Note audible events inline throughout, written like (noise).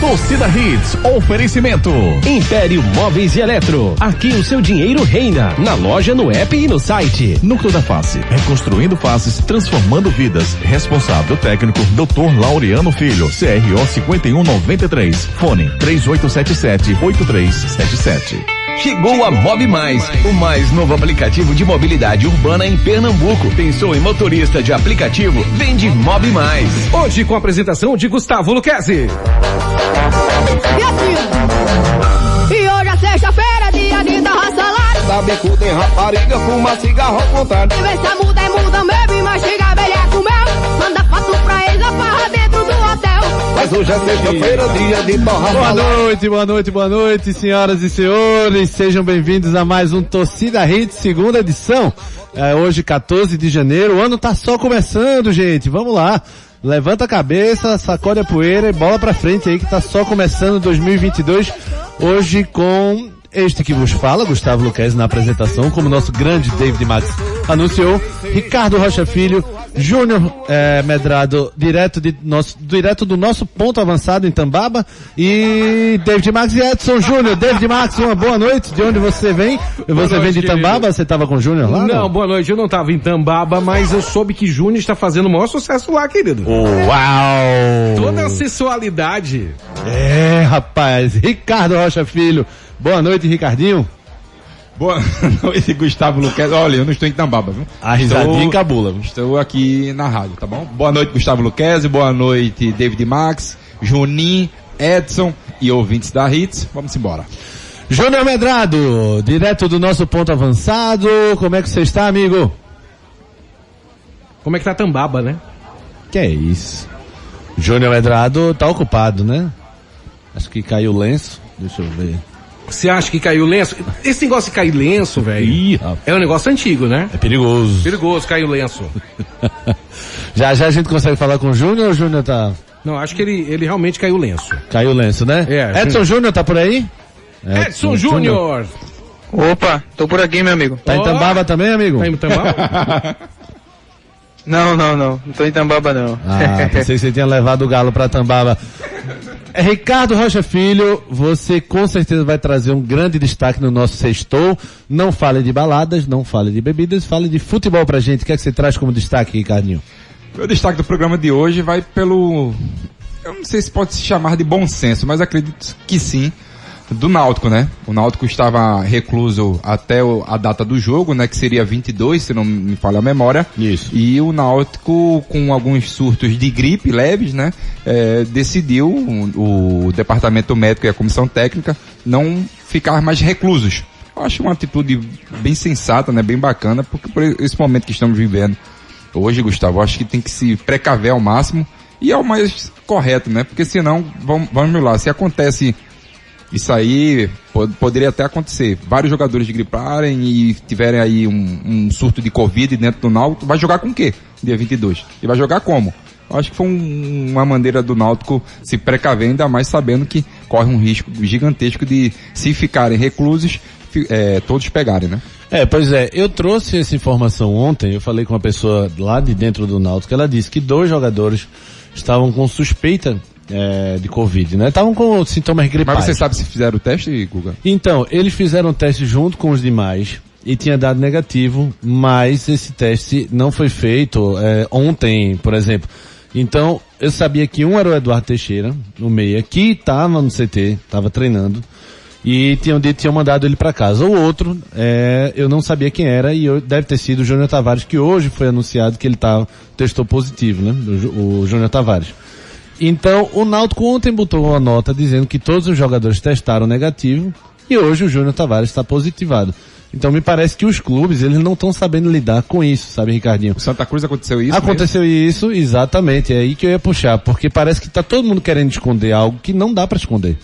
Torcida Hits, oferecimento. Império Móveis e Eletro. Aqui o seu dinheiro reina. Na loja, no app e no site. Núcleo da Face, reconstruindo faces, transformando vidas. Responsável técnico, Dr. Laureano Filho, CRO 5193. Fone 3877 8377. Chegou a Mob Mais, o mais novo aplicativo de mobilidade urbana em Pernambuco. Pensou em motorista de aplicativo? Vende Mob Mais. Hoje com a apresentação de Gustavo Luquezzi. E assim, e hoje é sexta-feira, dia de dar salário. Da bicuda em rapariga, fuma cigarro ao contrário. E vê se a muda é muda mesmo, e mastiga Mas hoje é sexta-feira, dia de Boa noite, boa noite, boa noite, senhoras e senhores. Sejam bem-vindos a mais um Torcida Hits, segunda edição. É, hoje, 14 de janeiro. O ano tá só começando, gente. Vamos lá. Levanta a cabeça, sacode a poeira e bola pra frente aí que tá só começando 2022. Hoje com este que vos fala, Gustavo Luquez na apresentação, como nosso grande David Max anunciou, Ricardo Rocha Filho, Júnior eh, Medrado, direto, de nosso, direto do nosso ponto avançado em Tambaba, e David Max e Edson Júnior. David Max, uma boa noite, de onde você vem? Você vem de. Tambaba? Você estava com o Júnior lá? Não, boa noite. Eu não tava em Tambaba, mas eu soube que Júnior está fazendo o maior sucesso lá, querido. Uau! Toda a sensualidade. É, rapaz, Ricardo Rocha Filho. Boa noite, Ricardinho. Boa (laughs) noite, Gustavo Luquez. Olha, eu não estou em Tambaba, viu? A risadinha encabula. viu? Estou aqui na rádio, tá bom? Boa noite, Gustavo Luquez. Boa noite, David Max, Juninho, Edson e ouvintes da Hits. Vamos embora. Júnior Medrado, direto do nosso ponto avançado. Como é que você está, amigo? Como é que tá Tambaba, né? Que é isso? Júnior Medrado tá ocupado, né? Acho que caiu o lenço. Deixa eu ver. Você acha que caiu lenço? Esse negócio de cair lenço, velho, Ih, rapaz. é um negócio antigo, né? É perigoso. Perigoso cair o lenço. (laughs) Já já a gente consegue falar com o Júnior ou o Júnior tá. Não, acho que ele, ele realmente caiu lenço. Caiu o lenço, né? É, Edson Júnior tá por aí? Edson Júnior! Opa, tô por aqui, meu amigo. Tá em. Tambaba também, amigo? Tá em Tambaba? (laughs) Não, não, não. Não tô em Tambaba, não. Ah, (laughs) pensei que você tinha levado o galo pra Tambaba. É, Ricardo Rocha Filho, você com certeza vai trazer um grande destaque no nosso sextou. Não fale de baladas, não fale de bebidas, fale de futebol pra gente. O que é que você traz como destaque, Ricardinho? O destaque do programa de hoje vai pelo. Eu não sei se pode se chamar de bom senso, mas acredito que sim. Do Náutico, né? O Náutico estava recluso até a data do jogo, né? Que seria 22, se não me falha a memória. Isso. E o Náutico, com alguns surtos de gripe leves, né? eh, decidiu, o, o departamento médico e a comissão técnica, não ficar mais reclusos. Eu acho uma atitude bem sensata, né? Bem bacana, porque por esse momento que estamos vivendo hoje, Gustavo, acho que tem que se precaver ao máximo e é o mais correto, né? Porque senão, vamos, vamos lá, se acontece isso aí, po- poderia até acontecer. Vários jogadores griparem e tiverem aí um, um surto de Covid dentro do Náutico, vai jogar com o quê? Dia 22. E vai jogar como? Acho que foi um- uma maneira do Náutico se precaver, ainda mais sabendo que corre um risco gigantesco de, se ficarem reclusos, eh, todos pegarem, né? É, pois é, eu trouxe essa informação ontem, eu falei com uma pessoa lá de dentro do Náutico, ela disse que dois jogadores estavam com suspeita é, de Covid, né? Estavam com sintomas gripais. Mas você sabe se fizeram o teste, Guga? Então, eles fizeram o teste junto com os demais e tinha dado negativo, mas esse teste não foi feito é, ontem, por exemplo. Então, eu sabia que um era o Eduardo Teixeira, no meia, que estava no CT, estava treinando, e tinham tinham mandado ele para casa. O outro, é, eu não sabia quem era, e eu- deve ter sido o Júnior Tavares, que hoje foi anunciado que ele tava, testou positivo, né? O, o Júnior Tavares. Então, o Náutico ontem botou uma nota dizendo que todos os jogadores testaram negativo e hoje o Júnior Tavares está positivado. Então me parece que os clubes, eles não estão sabendo lidar com isso, sabe, Ricardinho? Santa Cruz aconteceu isso? Aconteceu isso, exatamente, é aí que eu ia puxar, porque parece que tá todo mundo querendo esconder algo que não dá para esconder.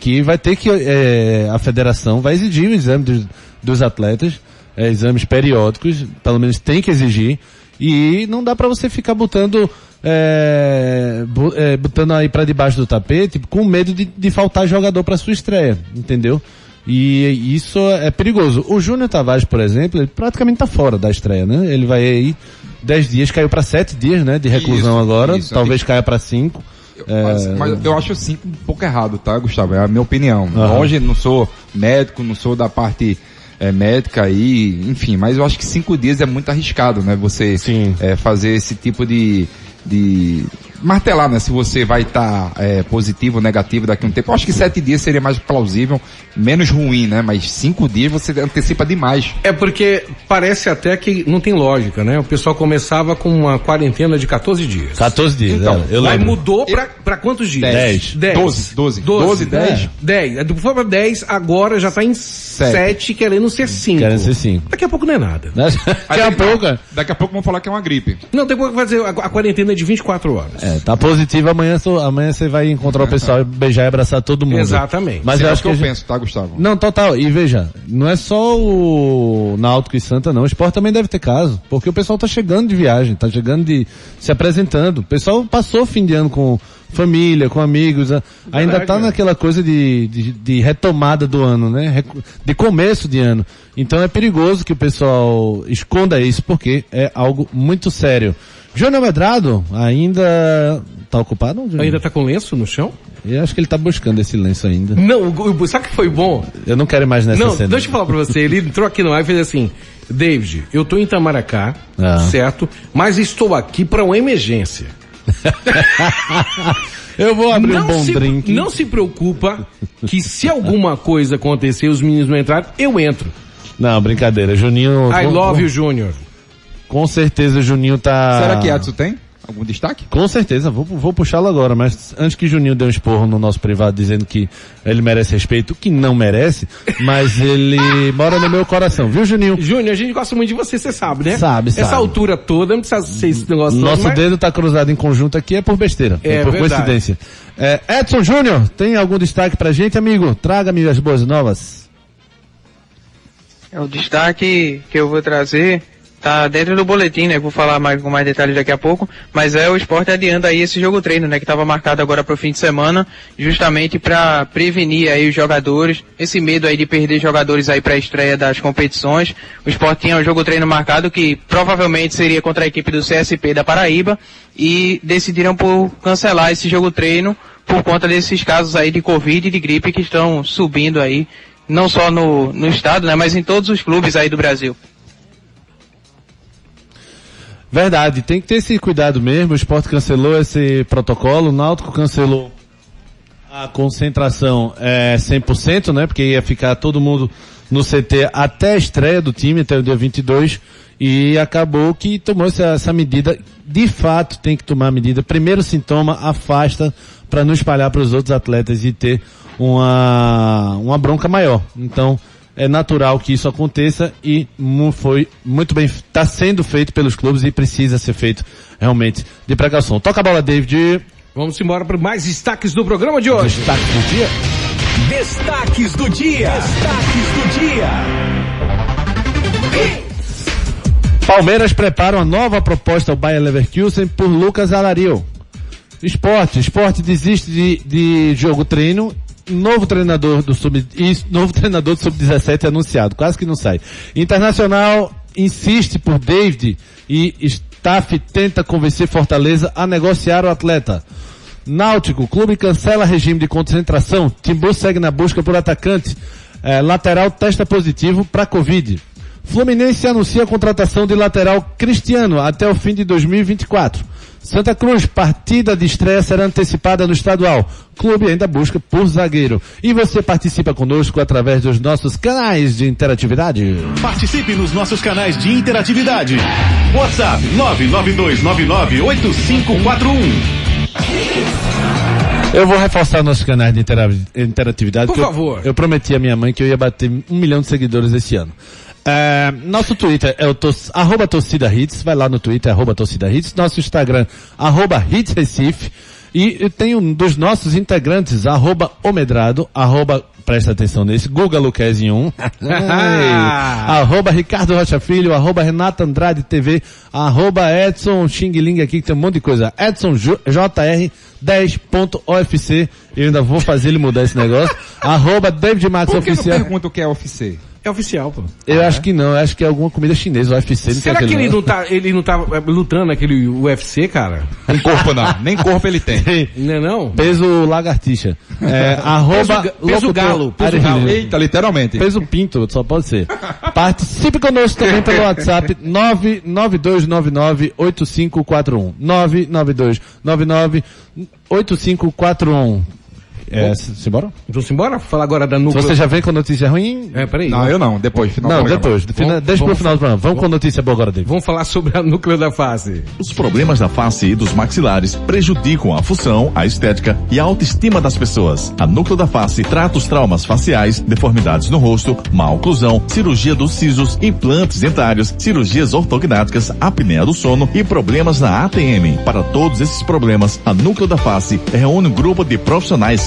Que vai ter que, é, a federação vai exigir o exame dos, dos atletas, é, exames periódicos, pelo menos tem que exigir, e não dá para você ficar botando, é, é, botando aí para debaixo do tapete com medo de, de faltar jogador para sua estreia, entendeu? E isso é perigoso. O Júnior Tavares, por exemplo, ele praticamente tá fora da estreia, né? Ele vai aí 10 dias, caiu para 7 dias, né? De reclusão Isso, agora, isso. talvez caia para 5. Mas, mas eu acho cinco um pouco errado, tá, Gustavo? É a minha opinião. Aham. Longe, não sou médico, não sou da parte eh, médica aí, enfim, mas eu acho que cinco dias é muito arriscado, né? Você eh, fazer esse tipo de, de martelar, né? Se você vai estar positivo ou negativo daqui a um tempo. Eu acho que sete dias seria mais plausível, menos ruim, né? Mas cinco dias você antecipa demais. É porque parece até que não tem lógica, né? O pessoal começava com uma quarentena de 14 dias. 14 dias, Então, é, eu Aí lembro. mudou pra, pra quantos dias? Dez. 10. 12, 12. 12, 10. 10. É, Foi pra 10, agora já tá em 7, querendo ser 5. Querem ser 5. Daqui a pouco não é nada. Daqui a pouco, é. Daqui a pouco vão falar que é uma gripe. Não, tem que fazer a, a quarentena é de 24 horas. É, tá positivo, amanhã, amanhã você vai encontrar o pessoal e beijar e abraçar todo mundo. Exatamente. Mas Sim, eu é o acho que que, eu gente- penso, tá, Gustavo? Não, total. E veja, não é só o Náutico e Santa, não. O esporte também deve ter caso. Porque o pessoal tá chegando de viagem, tá chegando de se apresentando. O pessoal passou o fim de ano com família, com amigos. ainda tá é. naquela coisa de, de, de retomada do ano, né? De começo de ano. Então é perigoso que o pessoal esconda isso, porque é algo muito sério. Júnior Medrado ainda tá ocupado? Ainda tá com lenço no chão? Eu acho que ele tá buscando esse lenço ainda. Não, o- sabe o que foi bom? Eu não quero nessa Não, cena. deixa eu falar pra você. Ele entrou aqui no ar e fez assim, David, eu tô em Itamaracá, Ah. certo? Mas estou aqui pra uma emergência. (laughs) Eu vou abrir um não, bom se, drink. não se preocupa que se alguma coisa acontecer, os meninos não entrarem, eu entro. Não, brincadeira. Juninho. I love you, Júnior. Com certeza, Juninho tá. Será que Edson tem? Algum destaque? Com certeza, vou, vou puxá-lo agora, mas antes que Juninho dê um esporro no nosso privado dizendo que ele merece respeito, o que não merece, mas ele (laughs) mora no meu coração, viu Juninho? Júnior, a gente gosta muito de você, você sabe, né? Sabe, Essa sabe. altura toda, não precisa ser esse negócio todo, Nosso mas- dedo tá cruzado em conjunto aqui é por besteira, É por verdade. coincidência. É, Edson Júnior, tem algum destaque pra gente, amigo? Traga-me as boas novas. É o destaque que eu vou trazer tá dentro do boletim, né? Vou falar mais com mais detalhes daqui a pouco, mas é o esporte adiando aí esse jogo treino, né? Que estava marcado agora para o fim de semana, justamente para prevenir aí os jogadores, esse medo aí de perder jogadores aí para a estreia das competições. O esporte tinha um jogo treino marcado que provavelmente seria contra a equipe do CSP da Paraíba e decidiram por cancelar esse jogo treino por conta desses casos aí de Covid e de gripe que estão subindo aí, não só no, no estado, né? Mas em todos os clubes aí do Brasil. Verdade, tem que ter esse cuidado mesmo. O esporte cancelou esse protocolo, o Náutico cancelou a concentração é 100%, né? Porque ia ficar todo mundo no CT até a estreia do time, até o dia 22, e acabou que tomou essa, essa medida. De fato, tem que tomar a medida. Primeiro sintoma, afasta para não espalhar para os outros atletas e ter uma, uma bronca maior. Então, é natural que isso aconteça e foi muito bem, está sendo feito pelos clubes e precisa ser feito realmente de precaução. Toca a bola, David. Vamos embora para mais destaques do programa de hoje. Destaque do dia. Destaques do dia. Destaques do dia. Palmeiras prepara uma nova proposta ao Bayer Leverkusen por Lucas Alario. Esporte, esporte desiste de, de jogo treino. Novo treinador do sub, novo (laughs) treinador do sub-17 anunciado, quase que não sai. Internacional insiste por David e staff tenta convencer Fortaleza a negociar o atleta. Náutico, clube cancela regime de concentração. Timbu segue na busca por atacante. Eh, lateral testa positivo para Covid. Fluminense anuncia a contratação de lateral Cristiano até o fim de 2024. Santa Cruz, partida de estreia será antecipada no estadual. Clube ainda busca por zagueiro. E você participa conosco através dos nossos canais de interatividade. Participe nos nossos canais de interatividade. WhatsApp 992998541. Eu vou reforçar nossos canais de intera- interatividade. Por que eu- favor. Eu, prometi à minha mãe que eu ia bater um milhão de seguidores esse ano. É, nosso Twitter é o tor arroba torcida hits, vai lá no Twitter, arroba torcida hits, nosso Instagram, arroba hits Recife, e eu tenho um dos nossos integrantes, arroba omedrado, arroba, presta atenção nesse, Guga Luquezzi 1, (laughs) arroba Ricardo Rocha Filho, arroba Renata Andrade TV, arroba Edson Xing Ling aqui, que tem um monte de coisa, Edson JR 10.ofc, eu ainda vou fazer ele mudar esse negócio, (laughs) arroba David Max Por que Oficial. pergunta o que é UFC? É oficial, pô. Eu acho que não, eu acho que é alguma comida chinesa, o UFC não Será que ele não tá, ele não tá é, lutando naquele UFC, cara? Nem corpo não, nem corpo ele tem. Não é não? Peso lagartixa. É, arroba Peso peso galo, peso galo. Eita, literalmente. Peso pinto, só pode ser. Participe conosco também pelo (laughs) WhatsApp 992998541. 992998541. É, simbora? Vamos embora? Falar agora da Se núcleo... você já vem com notícia ruim... É, peraí. Não, eu não, depois, final Não, depois. Fina- Vamos- deixa pro final do programa. Vamos com notícia boa agora, David. Vamos falar sobre a núcleo da face. Os problemas da face e dos maxilares prejudicam a função, a estética e a autoestima das pessoas. A Núcleo da Face trata os traumas faciais, deformidades no rosto, má oclusão, cirurgia dos sisos, implantes dentários, cirurgias ortognáticas, apneia do sono e problemas na ATM. Para todos esses problemas, a Núcleo da Face reúne um grupo de profissionais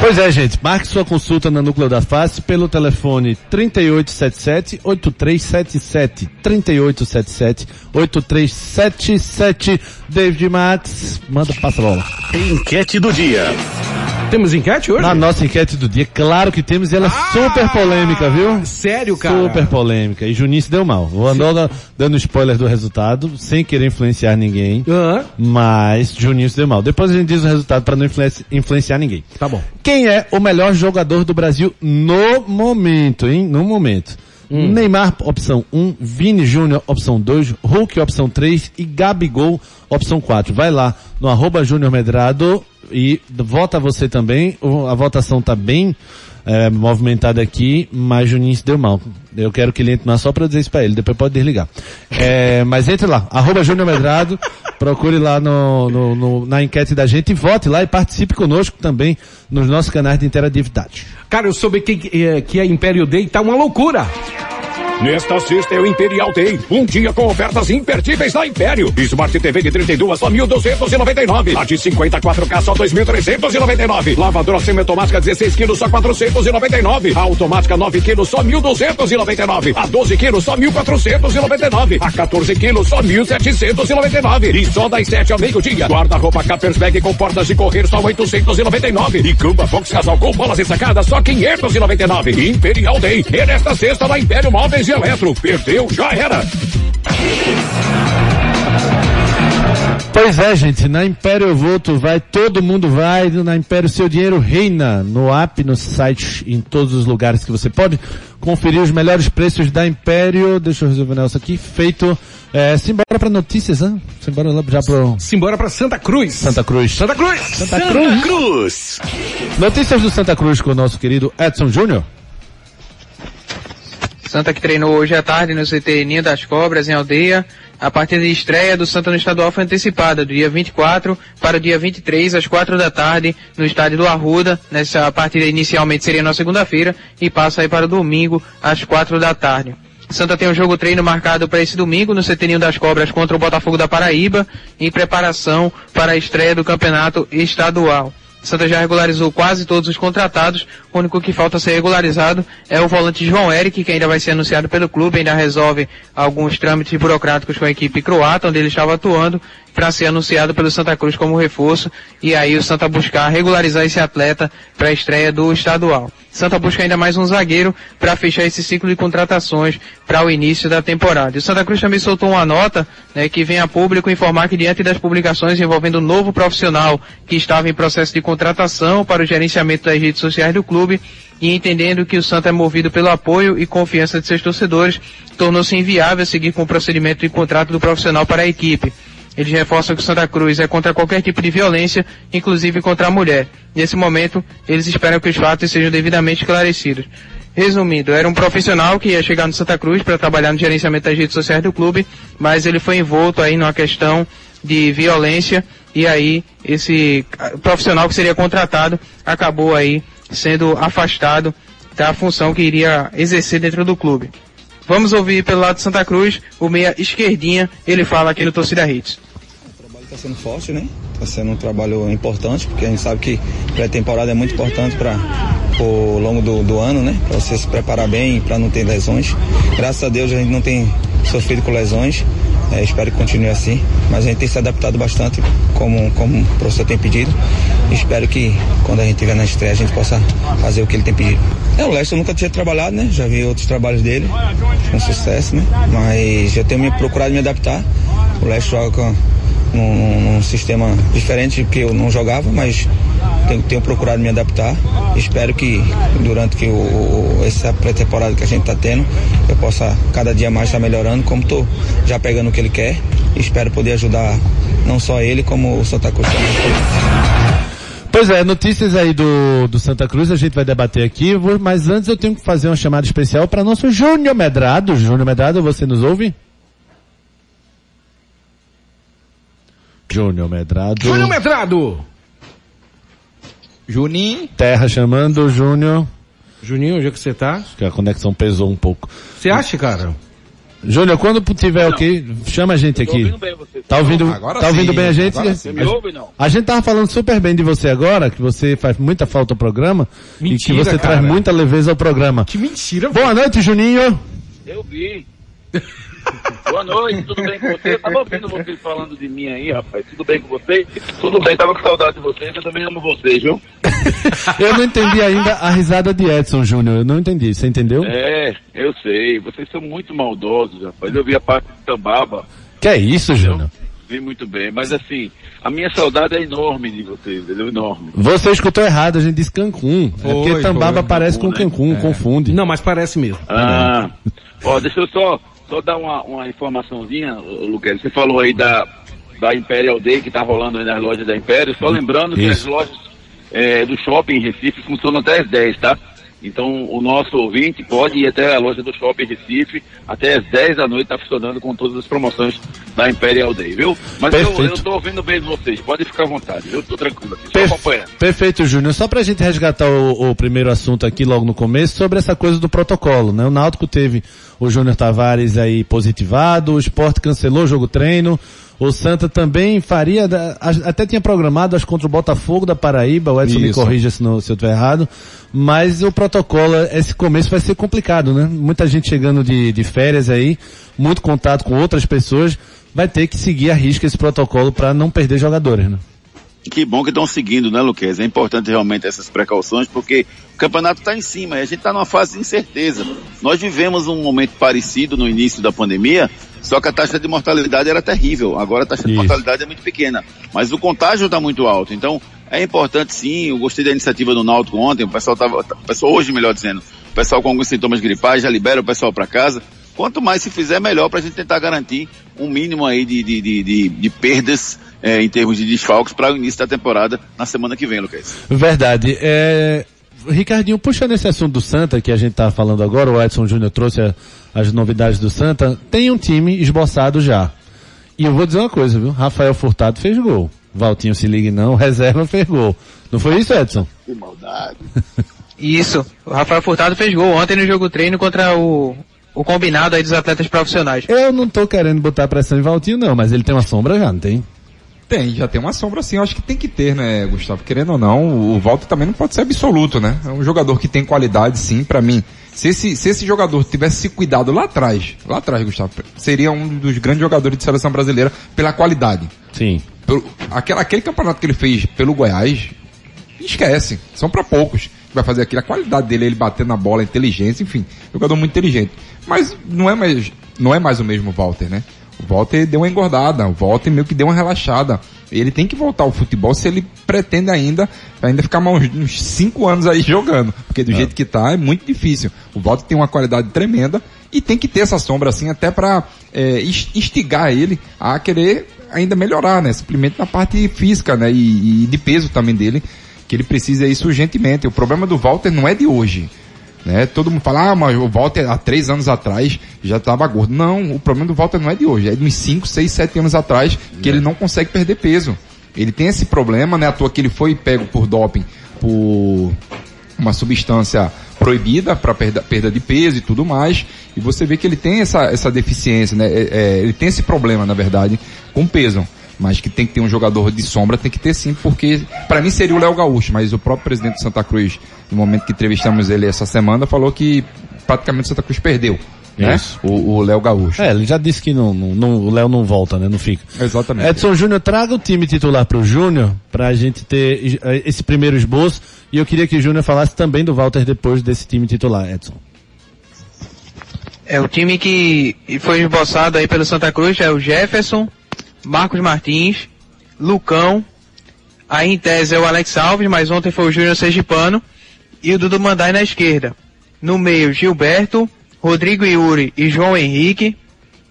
Pois é, gente. Marque sua consulta na Núcleo da Face pelo telefone 3877-8377. 3877-8377. David Max, manda, passa a bola. Enquete do dia. Temos enquete hoje? Na nossa enquete do dia, claro que temos, e ela é super polêmica, viu? Sério, cara? Super polêmica. E Juninho se deu mal. Vou andar dando spoiler do resultado, sem querer influenciar ninguém. Mas Juninho se deu mal. Depois a gente diz o resultado para não influenci- influenciar ninguém. Tá bom. Quem é o melhor jogador do Brasil no momento, hein? No momento. Neymar, opção 1, Vini Júnior, opção 2, Hulk, opção 3 e Gabigol, opção 4. Vai lá no arroba Júnior Medrado e vota você também. A votação tá bem é, movimentada aqui, mas Juninho se deu mal. Eu quero que ele entre lá só para dizer isso para ele, depois pode desligar. É, mas entre lá, arroba Júnior Medrado, procure lá no, no- no- na enquete da gente e vote lá e participe conosco também nos nossos canais de interatividade. Cara, eu soube que, que, que a Império Day tá uma loucura. Nesta sexta é o Imperial Day, um dia com ofertas imperdíveis da Império. Smart TV de 32 só 1.299. A de 54K só 2.399. Lavadora semiautomática 16 quilos só 499. A automática 9 quilos só 1.299. A 12 quilos só 1.499. A 14 quilos só 1.799. E só das 7 ao meio-dia. Guarda-roupa Cappersberg com portas de correr só 899. E cama box casal com bolas ensacadas só 599. Imperial Day é nesta sexta na Império Móveis e Eletro. Perdeu, já era. Pois é, gente, na Império eu voto, vai, todo mundo vai, na Império seu dinheiro reina, no app, no site, em todos os lugares que você pode conferir os melhores preços da Império, deixa eu resolver o negócio aqui, feito, é, simbora pra notícias, né? Simbora lá já pro Simbora pra Santa Cruz. Santa Cruz. Santa Cruz. Santa Cruz. Cruz. Notícias do Santa Cruz com o nosso querido Edson Júnior. Santa que treinou hoje à tarde no CT Ninho das Cobras, em Aldeia. A partida de estreia do Santa no estadual foi antecipada do dia 24 para o dia 23, às 4 da tarde, no estádio do Arruda. Nessa partida inicialmente seria na segunda-feira e passa aí para o domingo, às 4 da tarde. Santa tem um jogo treino marcado para esse domingo no CT Ninho das Cobras contra o Botafogo da Paraíba, em preparação para a estreia do campeonato estadual. Santa já regularizou quase todos os contratados. O único que falta ser regularizado é o volante João Eric, que ainda vai ser anunciado pelo clube, ainda resolve alguns trâmites burocráticos com a equipe croata, onde ele estava atuando, para ser anunciado pelo Santa Cruz como reforço. E aí o Santa buscar regularizar esse atleta para a estreia do estadual. Santa busca ainda mais um zagueiro para fechar esse ciclo de contratações para o início da temporada. E o Santa Cruz também soltou uma nota né, que vem a público informar que diante das publicações envolvendo um novo profissional que estava em processo de contratação para o gerenciamento das redes sociais do clube e entendendo que o Santa é movido pelo apoio e confiança de seus torcedores, tornou-se inviável seguir com o procedimento de contrato do profissional para a equipe. Eles reforçam que o Santa Cruz é contra qualquer tipo de violência, inclusive contra a mulher. Nesse momento, eles esperam que os fatos sejam devidamente esclarecidos. Resumindo, era um profissional que ia chegar no Santa Cruz para trabalhar no gerenciamento das redes sociais do clube, mas ele foi envolto aí numa questão de violência e aí esse profissional que seria contratado acabou aí sendo afastado da função que iria exercer dentro do clube. Vamos ouvir pelo lado de Santa Cruz, o meia esquerdinha, ele fala aqui no Torcida Hits. está sendo forte, né? Está sendo um trabalho importante, porque a gente sabe que pré-temporada é muito importante para ao longo do, do ano, né? Para você se preparar bem, para não ter lesões. Graças a Deus a gente não tem sofrido com lesões. É, espero que continue assim. Mas a gente tem se adaptado bastante, como, como o professor tem pedido. Espero que quando a gente estiver na estreia a gente possa fazer o que ele tem pedido. É, o Leste eu nunca tinha trabalhado, né? Já vi outros trabalhos dele, com sucesso, né? Mas eu tenho me procurado me adaptar. O Leste joga com, num, num sistema diferente que eu não jogava, mas tenho, tenho procurado me adaptar. Espero que durante que o, essa pré-temporada que a gente está tendo, eu possa cada dia mais estar tá melhorando, como estou já pegando o que ele quer. Espero poder ajudar não só ele, como o Santa Cruz também. Pois é, notícias aí do, do Santa Cruz a gente vai debater aqui, mas antes eu tenho que fazer uma chamada especial para nosso Júnior Medrado. Júnior Medrado, você nos ouve? Júnior Medrado. Júnior Medrado! Juninho. Terra chamando, Júnior. Juninho, onde é que você tá? Acho que a conexão pesou um pouco. Você acha, cara? Júnior, quando tiver o que, chama a gente aqui. Ouvindo bem você. Tá ouvindo, agora tá ouvindo sim, bem a gente? Você me ouve, não? A gente tava falando super bem de você agora, que você faz muita falta ao programa mentira, e que você cara. traz muita leveza ao programa. Que mentira. Boa noite, Juninho. Eu vi. (laughs) Boa noite, tudo bem com você? Eu tava ouvindo vocês falando de mim aí, rapaz. Tudo bem com vocês? Tudo bem, tava com saudade de vocês, eu também amo vocês, viu? eu não entendi ainda a risada de Edson Júnior, eu não entendi, você entendeu? É, eu sei, vocês são muito maldosos, rapaz. Eu vi a parte de Tambaba. Que é isso, Júnior? Vi muito bem, mas assim, a minha saudade é enorme de vocês, entendeu? Enorme. Você escutou errado, a gente disse Cancún. Foi, é porque Tambaba foi, parece Cancun, com Cancún, né? confunde. Não, mas parece mesmo. Ah, ó, deixa eu só só dar uma, uma informaçãozinha, Luquete. Você falou aí da, da Imperial Day que está rolando aí nas lojas da Império. Só lembrando Isso. que as lojas é, do shopping em Recife funcionam até as 10, tá? Então, o nosso ouvinte pode ir até a loja do Shopping Recife, até às 10 da noite está funcionando com todas as promoções da Imperial Day, viu? Mas Perfeito. eu, estou ouvindo bem de vocês, pode ficar à vontade, eu estou tranquilo aqui, acompanhando. Perfeito, Júnior. Só para a gente resgatar o, o, primeiro assunto aqui logo no começo, sobre essa coisa do protocolo, né? O Náutico teve o Júnior Tavares aí positivado, o Sport cancelou o jogo treino, o Santa também faria, até tinha programado, acho contra o Botafogo da Paraíba, o Edson Isso. me corrija se, não, se eu estiver errado, mas o protocolo, esse começo vai ser complicado, né? Muita gente chegando de, de férias aí, muito contato com outras pessoas, vai ter que seguir a risca esse protocolo para não perder jogadores, né? Que bom que estão seguindo, né, Luquez? É importante realmente essas precauções, porque o campeonato está em cima e a gente está numa fase de incerteza. Nós vivemos um momento parecido no início da pandemia, só que a taxa de mortalidade era terrível. Agora a taxa Isso. de mortalidade é muito pequena. Mas o contágio está muito alto. Então, é importante sim. Eu gostei da iniciativa do Náutico ontem. O pessoal estava, o pessoal hoje, melhor dizendo, o pessoal com alguns sintomas gripais já libera o pessoal para casa. Quanto mais se fizer, melhor para a gente tentar garantir um mínimo aí de, de, de, de, de perdas é, em termos de desfalques para o início da temporada na semana que vem, Lucas. Verdade. É... Ricardinho, puxando esse assunto do Santa que a gente está falando agora, o Edson Júnior trouxe a, as novidades do Santa, tem um time esboçado já. E eu vou dizer uma coisa, viu? Rafael Furtado fez gol. Valtinho se ligue não, (laughs) reserva fez gol. Não foi isso, Edson? Que maldade. isso. O Rafael Furtado fez gol ontem no jogo treino contra o, o combinado aí dos atletas profissionais. Eu não tô querendo botar pressão em Valtinho não, mas ele tem uma sombra já, não tem? Tem, já tem uma sombra assim, eu acho que tem que ter, né, Gustavo? Querendo ou não, o Walter também não pode ser absoluto, né? É um jogador que tem qualidade, sim, para mim. Se esse, se esse jogador tivesse se cuidado lá atrás, lá atrás, Gustavo, seria um dos grandes jogadores de seleção brasileira pela qualidade. Sim. Pelo, aquele, aquele campeonato que ele fez pelo Goiás, esquece. São para poucos. Vai fazer aquilo. A qualidade dele, ele bater na bola, inteligência, enfim. Jogador muito inteligente. Mas não é mais, não é mais o mesmo Walter, né? O Walter deu uma engordada, o Walter meio que deu uma relaxada. Ele tem que voltar ao futebol se ele pretende ainda, ainda ficar mais uns 5 anos aí (laughs) jogando. Porque do é. jeito que tá, é muito difícil. O Walter tem uma qualidade tremenda e tem que ter essa sombra assim até para é, instigar ele a querer ainda melhorar, né? Simplesmente na parte física, né? E, e de peso também dele, que ele precisa isso urgentemente. O problema do Walter não é de hoje. Né? Todo mundo fala, ah, mas o Walter há três anos atrás já estava gordo. Não, o problema do Walter não é de hoje, é de uns 5, 6, 7 anos atrás que é. ele não consegue perder peso. Ele tem esse problema, né? À toa que ele foi pego por doping, por uma substância proibida para perda, perda de peso e tudo mais. E você vê que ele tem essa, essa deficiência, né? É, é, ele tem esse problema, na verdade, com peso. Mas que tem que ter um jogador de sombra, tem que ter sim, porque para mim seria o Léo Gaúcho, mas o próprio presidente do Santa Cruz, no momento que entrevistamos ele essa semana, falou que praticamente o Santa Cruz perdeu. Né? Isso. O, o Léo Gaúcho. É, ele já disse que não, não- não- o Léo não volta, né? Não fica. Exatamente. Edson Júnior, traga o time titular pro Júnior, pra gente ter esse primeiro esboço. E eu queria que o Júnior falasse também do Walter depois desse time titular, Edson. É o time que foi esboçado aí pelo Santa Cruz é o Jefferson, Marcos Martins, Lucão, aí em tese é o Alex Alves, mas ontem foi o Júnior Sergipano e o Dudu Mandai na esquerda. No meio, Gilberto, Rodrigo Yuri e João Henrique.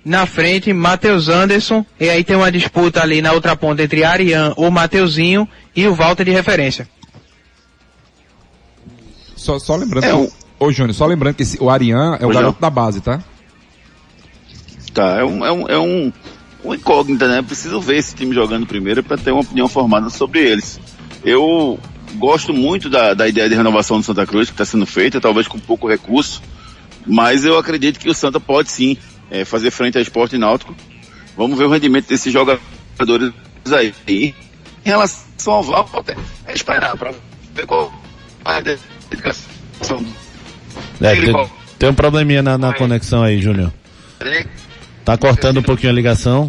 Na frente, Matheus Anderson. E aí tem uma disputa ali na outra ponta entre Arian ou Mateuzinho e o Walter de referência. Só, só lembrando, É, que, o- ô Júnior, só lembrando que esse- o Arian é o garoto da base, tá? Tá, é um, é um, é um, um incógnita, né? Preciso ver esse time jogando primeiro para ter uma opinião formada sobre eles. Eu gosto muito da, da ideia de renovação do Santa Cruz que está sendo feita, talvez com pouco recurso, mas eu acredito que o Santa pode sim eh, fazer frente ao esporte náutico. Vamos ver o rendimento desses jogadores aí. E, em relação ao Walter, é esperar para ver qual é a dedicação É, tem um probleminha na, na conexão aí, Júnior. Tá cortando um pouquinho a ligação.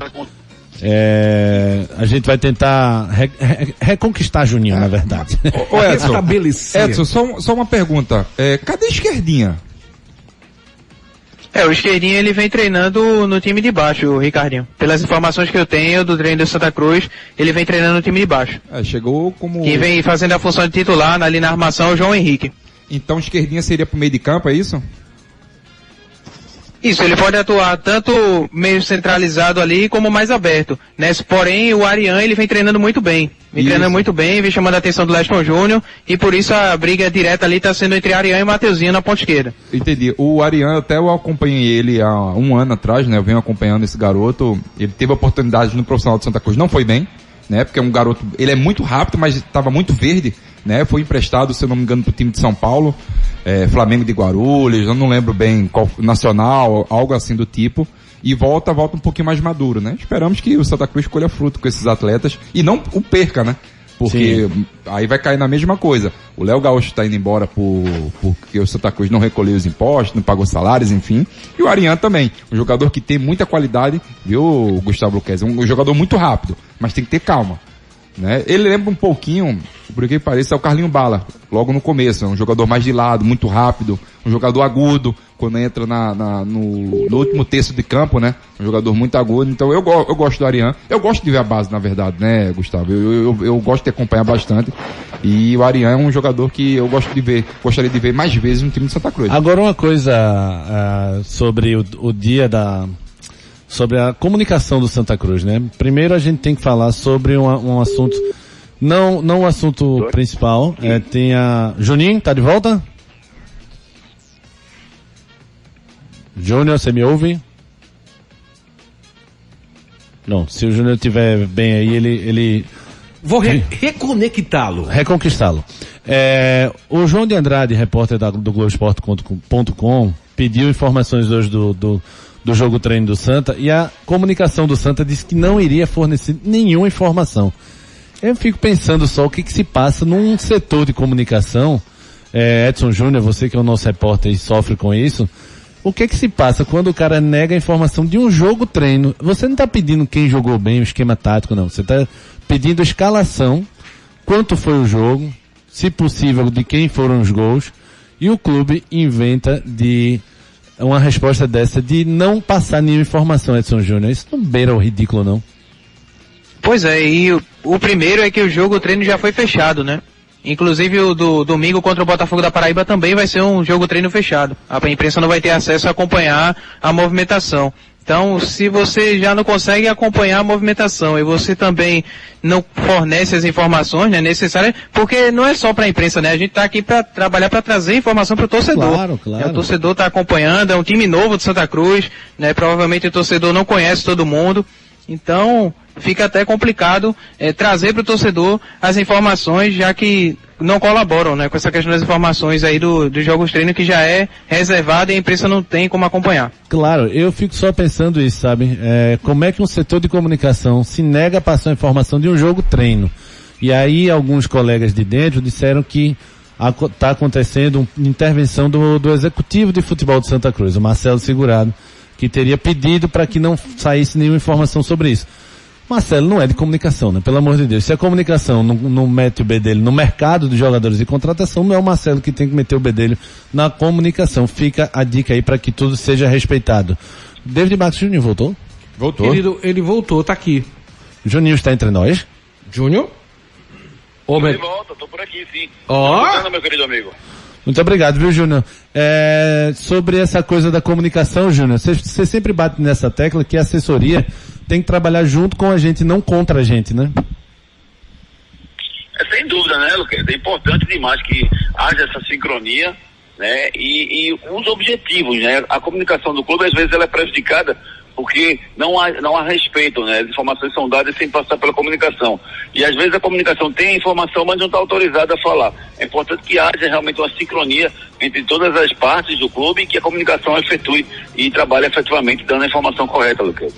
É, a gente vai tentar re- re- reconquistar Juninho, na verdade. Ô Edson. Edson só, só uma pergunta. É, cadê a esquerdinha? É, o esquerdinho ele vem treinando no time de baixo, o Ricardinho. Pelas informações que eu tenho do treino do Santa Cruz, ele vem treinando no time de baixo. É, chegou como... Quem vem fazendo a função de titular ali na armação é o João Henrique. Então esquerdinha seria pro meio de campo, é isso? Isso, ele pode atuar tanto meio centralizado ali como mais aberto. Né? Porém, o Arian ele vem treinando muito bem. Vem Isso. treinando muito bem, vem chamando a atenção do Leston Júnior e por isso a briga direta ali está sendo entre Arian e Mateuzinho na ponta esquerda. Entendi. O Ariano, até eu acompanhei ele há um ano atrás, né? Eu venho acompanhando esse garoto. Ele teve a oportunidade no profissional de Santa Cruz. Não foi bem, né? Porque é um garoto, ele é muito rápido, mas estava muito verde, né? Foi emprestado, se eu não me engano, pro time de São Paulo, é, Flamengo de Guarulhos, eu não lembro bem qual, Nacional, algo assim do tipo. E volta, volta um pouquinho mais maduro, né? Esperamos que o Santa Cruz colha fruto com esses atletas e não o perca, né? Porque aí vai cair na mesma coisa. O Léo Gaúcho está indo embora por, porque o Santa Cruz não recolheu os impostos, não pagou salários, enfim. E o Arian também. Um jogador que tem muita qualidade, viu, Gustavo Luquez? Um jogador muito rápido, mas tem que ter calma. Né? Ele lembra um pouquinho, por que pareça, é o Carlinho Bala, logo no começo. É um jogador mais de lado, muito rápido, um jogador agudo, quando entra na, na- no, no último terço de campo, né? Um jogador muito agudo. Então eu, eu gosto do Arian. Eu gosto de ver a base, na verdade, né, Gustavo? Eu, eu, eu gosto de acompanhar bastante. E o Arian é um jogador que eu gosto de ver, gostaria de ver mais vezes no time de Santa Cruz. Agora uma coisa ah, sobre o, o dia da sobre a comunicação do Santa Cruz, né? Primeiro a gente tem que falar sobre um, um assunto não não o assunto principal, é, tem a Juninho, tá de volta? Júnior, você me ouve? Não, se o Júnior estiver bem aí, ele, ele Vou re- reconectá-lo. reconquistá-lo. É, o João de Andrade, repórter da, do Globoesporte.com, pediu informações hoje do, do, do jogo treino do Santa e a comunicação do Santa disse que não iria fornecer nenhuma informação. Eu fico pensando só o que, que se passa num setor de comunicação, é, Edson Júnior, você que é o nosso repórter e sofre com isso, o que que se passa quando o cara nega a informação de um jogo treino? Você não está pedindo quem jogou bem, o esquema tático, não. Você está pedindo a escalação, quanto foi o jogo, se possível, de quem foram os gols, e o clube inventa de uma resposta dessa de não passar nenhuma informação, Edson Júnior. Isso não beira o ridículo, não. Pois é, e o, o primeiro é que o jogo o treino já foi fechado, né? Inclusive o do domingo contra o Botafogo da Paraíba também vai ser um jogo treino fechado. A imprensa não vai ter acesso a acompanhar a movimentação. Então, se você já não consegue acompanhar a movimentação e você também não fornece as informações né, necessárias, porque não é só para a imprensa, né? A gente está aqui para trabalhar para trazer informação para o torcedor. Claro, claro. É, o torcedor está acompanhando, é um time novo de Santa Cruz, né? Provavelmente o torcedor não conhece todo mundo. Então, fica até complicado eh, trazer para o torcedor as informações, já que não colaboram, né, com essa questão das informações aí do, dos jogos treino que já é reservado e a imprensa não tem como acompanhar. Claro, eu fico só pensando isso, sabe? É, como é que um setor de comunicação se nega a passar a informação de um jogo treino? E aí alguns colegas de dentro disseram que está acontecendo uma intervenção do, do executivo de futebol de Santa Cruz, o Marcelo Segurado, que teria pedido para que não saísse nenhuma informação sobre isso. Marcelo não é de comunicação, né? Pelo amor de Deus. Se a comunicação não, não mete o bedelho no mercado de jogadores de contratação, não é o Marcelo que tem que meter o bedelho na comunicação. Fica a dica aí para que tudo seja respeitado. David Max Júnior voltou? Voltou. Querido, ele voltou, tá aqui. Juninho está entre nós? Júnior? De volta, tô por aqui sim. Ó. Oh. meu querido amigo. Muito obrigado, viu, Júnior? É, sobre essa coisa da comunicação, Júnior, você sempre bate nessa tecla que a assessoria tem que trabalhar junto com a gente, não contra a gente, né? É sem dúvida, né, Luquez? É importante demais que haja essa sincronia, né? E, e os objetivos, né? A comunicação do clube, às vezes, ela é prejudicada porque não há, não há respeito, né? As informações são dadas sem passar pela comunicação. E às vezes a comunicação tem a informação, mas não está autorizada a falar. É importante que haja realmente uma sincronia entre todas as partes do clube e que a comunicação efetue e trabalhe efetivamente dando a informação correta, Lucas.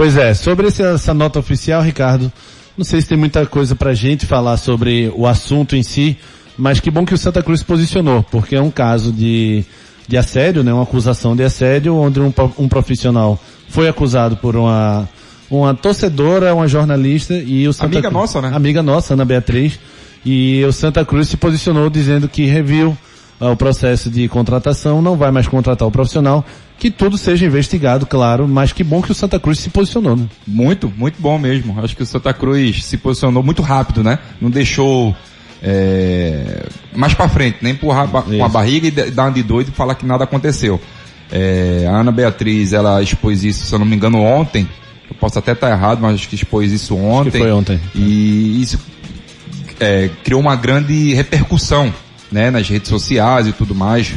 Pois é, sobre essa nota oficial, Ricardo, não sei se tem muita coisa pra gente falar sobre o assunto em si, mas que bom que o Santa Cruz se posicionou, porque é um caso de, de assédio, né, uma acusação de assédio, onde um, um profissional foi acusado por uma, uma torcedora, uma jornalista e o Santa Amiga Cruz, nossa, né? Amiga nossa, Ana Beatriz, e o Santa Cruz se posicionou dizendo que reviu o processo de contratação, não vai mais contratar o profissional, que tudo seja investigado, claro, mas que bom que o Santa Cruz se posicionou, né? Muito, muito bom mesmo. Acho que o Santa Cruz se posicionou muito rápido, né? Não deixou é, mais para frente, nem empurrar ba com a barriga e dar uma de doido e falar que nada aconteceu. É, a Ana Beatriz, ela expôs isso, se eu não me engano, ontem. Eu posso até estar errado, mas acho que expôs isso ontem. Acho que foi ontem. E isso é, criou uma grande repercussão, né, nas redes sociais e tudo mais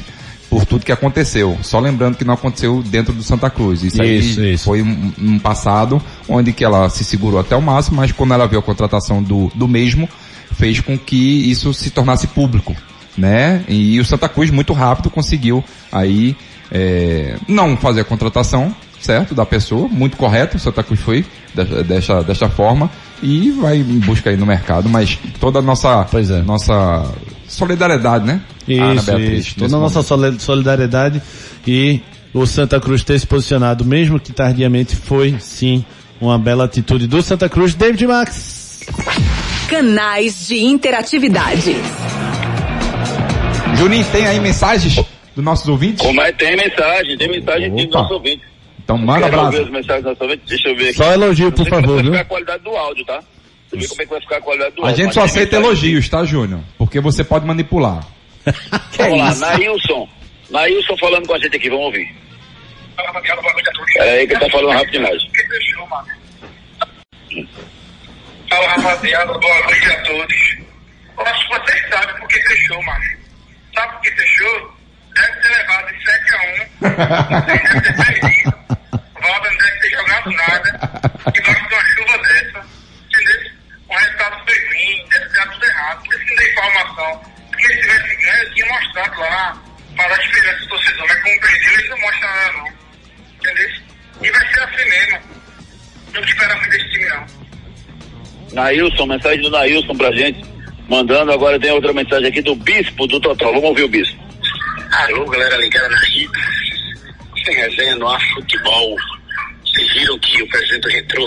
por tudo que aconteceu. Só lembrando que não aconteceu dentro do Santa Cruz. Isso, Isso, aí isso. foi um, um passado onde que ela se segurou até o máximo, mas quando ela viu a contratação do, do mesmo, fez com que isso se tornasse público, né? E o Santa Cruz muito rápido conseguiu aí é, não fazer a contratação, certo, da pessoa, muito correto, o Santa Cruz foi desta, desta, desta forma e vai em busca aí no mercado, mas toda a nossa, nossa solidariedade, né? Ana Isso, Beatriz, isso. Toda a nossa soli- solidariedade e o Santa Cruz ter se posicionado, mesmo que tardiamente, foi sim uma bela atitude do Santa Cruz. David Max. Canais de interatividade. Juninho, tem aí mensagens dos nossos ouvintes? Como é? Tem mensagem, tem mensagem de Opa. nosso ouvinte. Então manda abraço. Deixa eu ver aqui. Só elogio, por favor, vai viu? ficar a qualidade do áudio, tá? Você vê como é que vai ficar a qualidade do A áudio. gente só aceita elogios, tá, Júnior? Porque você pode manipular. (laughs) Vamos lá, Nailson. Nailson falando com a gente aqui, vamos ouvir. Peraí que ele tá falando rápido demais. Fala rapaziada, boa noite a todos. Eu acho que vocês sabem por que fechou, macho. Sabe por que fechou? Deve ter levado de 7 a 1. Deve ter perdido. O Valda não deve ter jogado nada. E gosta de uma chuva dessa. Entendeu? O resultado foi ruim, deve ter dado tudo errado. Por isso que não dei informação. Porque se tivesse ganho, eu tinha mostrado lá. Para a diferença do torcedor. Mas como perdeu, eles não mostram nada, não. Entendeu? E vai ser assim mesmo. Não espera muito desse time, não. Nailson, mensagem do Nailson pra gente. Mandando, agora tem outra mensagem aqui do Bispo do Total. Vamos ouvir o Bispo. Alô, galera ligada na no futebol. Vocês viram que o presidente do Retro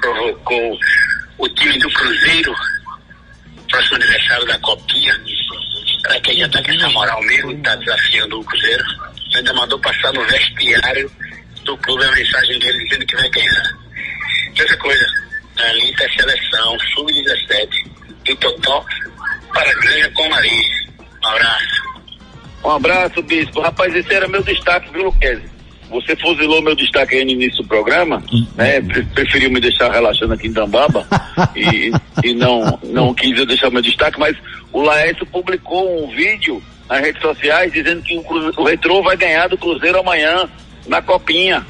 provocou o time do Cruzeiro, próximo aniversário da Copinha. Será que ele já tá com essa moral mesmo? Tá desafiando o Cruzeiro? Ainda mandou passar no vestiário do clube a mensagem dele dizendo que vai ganhar. Outra coisa, a é seleção, sub-17, do Totó para Granja com Nariz. Um abraço. Um abraço, Bispo. Rapaz, esse era meu destaque, viu, Luquezzi? Você fuzilou meu destaque aí no início do programa, né? Pre- Preferiu me deixar relaxando aqui em Tambaba (laughs) e, e não, não quis eu deixar meu destaque, mas o Laércio publicou um vídeo nas redes sociais dizendo que o, Cruze- o Retrô vai ganhar do Cruzeiro amanhã na Copinha.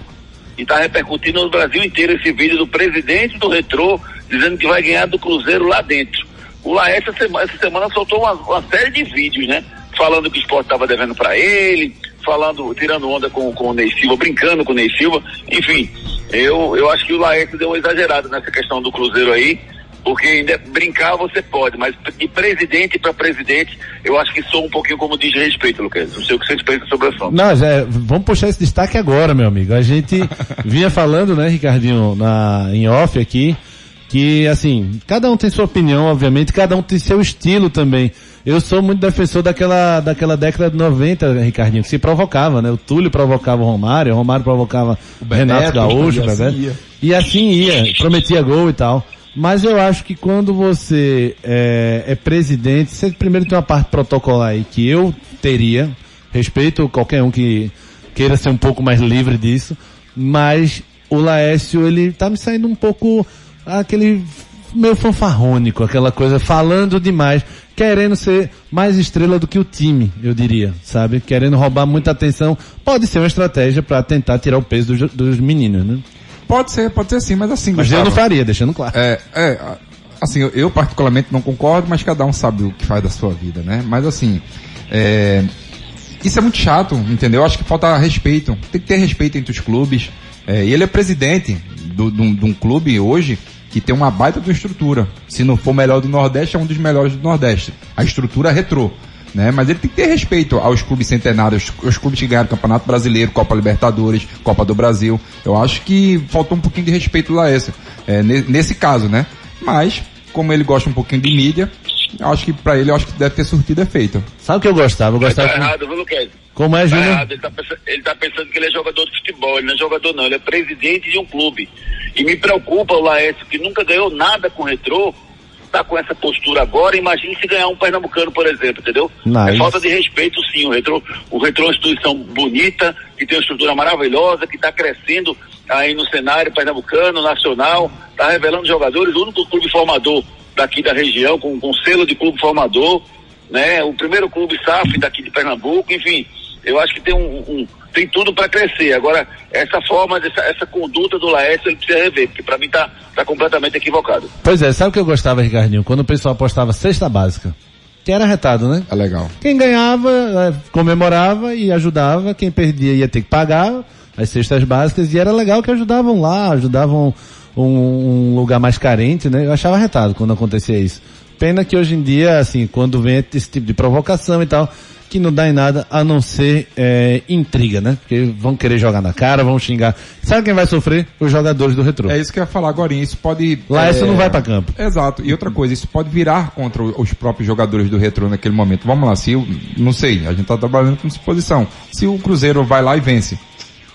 E está repercutindo no Brasil inteiro esse vídeo do presidente do Retrô dizendo que vai ganhar do Cruzeiro lá dentro. O Laércio essa semana, essa semana soltou uma, uma série de vídeos, né? Falando que o esporte estava devendo para ele, falando, tirando onda com, com o Ney Silva, brincando com o Ney Silva. Enfim, eu, eu acho que o Laércio deu uma exagerada nessa questão do Cruzeiro aí. Porque ainda brincar você pode, mas de presidente para presidente, eu acho que sou um pouquinho como diz respeito, Lucas. Não sei o que vocês pensam sobre o assunto. Não, Zé, vamos puxar esse destaque agora, meu amigo. A gente (laughs) vinha falando, né, Ricardinho, na, em off aqui, que assim, cada um tem sua opinião, obviamente, cada um tem seu estilo também. Eu sou muito defensor daquela, daquela década de 90, Ricardinho, que se provocava, né? O Túlio provocava o Romário, o Romário provocava o Renato Gaúcho, e assim. E assim ia, prometia gol e tal. Mas eu acho que quando você é, é presidente, você primeiro tem uma parte protocolar aí que eu teria, respeito qualquer um que queira ser um pouco mais livre disso, mas o Laércio, ele tá me saindo um pouco aquele meio fanfarrônico, aquela coisa falando demais, querendo ser mais estrela do que o time, eu diria, sabe? Querendo roubar muita atenção. Pode ser uma estratégia para tentar tirar o peso dos, dos meninos, né? Pode ser, pode ser sim, mas assim, Mas eu Gustavo, não faria, deixando claro. É, é, assim, eu, eu particularmente não concordo, mas cada um sabe o que faz da sua vida, né? Mas assim, é, isso é muito chato, entendeu? Eu acho que falta respeito. Tem que ter respeito entre os clubes. É, e ele é presidente de um clube hoje que tem uma baita de estrutura. Se não for o melhor do Nordeste, é um dos melhores do Nordeste. A estrutura retrô. Né? Mas ele tem que ter respeito aos clubes centenários, aos clubes que ganharam Campeonato Brasileiro, Copa Libertadores, Copa do Brasil. Eu acho que faltou um pouquinho de respeito lá esse, é, ne- nesse caso, né? Mas, como ele gosta um pouquinho de mídia, eu acho que pra ele, eu acho que deve ter surtido efeito. Sabe o que eu gostava? Eu Mas tá gostava. errado, viu, Luquez? Como é, Tá Júnior? errado, ele tá, pensando, ele tá pensando que ele é jogador de futebol, ele não é jogador não, ele é presidente de um clube. E me preocupa o Laércio, que nunca ganhou nada com o retrô, tá com essa postura agora, imagine se ganhar um pernambucano, por exemplo, entendeu? Nice. É falta de respeito sim, o retrô, o retrô é uma instituição bonita, que tem uma estrutura maravilhosa, que está crescendo aí no cenário pernambucano, nacional, está revelando jogadores, o único clube formador daqui da região, com, com selo de clube formador, né? O primeiro clube SAF daqui de Pernambuco, enfim, eu acho que tem um, um- tem tudo para crescer. Agora, essa forma, essa, essa conduta do Laércio, ele precisa rever, porque para mim tá, tá completamente equivocado. Pois é, sabe o que eu gostava, Ricardinho? Quando o pessoal apostava cesta básica. Que era retado, né? É legal. Quem ganhava, eh, comemorava e ajudava. Quem perdia ia ter que pagar as cestas básicas. E era legal que ajudavam lá, ajudavam um, um lugar mais carente, né? Eu achava retado quando acontecia isso. Pena que hoje em dia, assim, quando vem esse tipo de provocação e tal, que não dá em nada a não ser eh, intriga, né? Porque vão querer jogar na cara, vão xingar. Sabe quem vai sofrer? Os jogadores do retrô. É isso que eu ia falar agora, isso pode... Laércio é, não vai pra campo. Exato. E outra coisa, isso pode virar contra os próprios jogadores do retrô naquele momento. Vamos lá, se o, não sei, a gente tá trabalhando com disposição. Se o Cruzeiro vai lá e vence,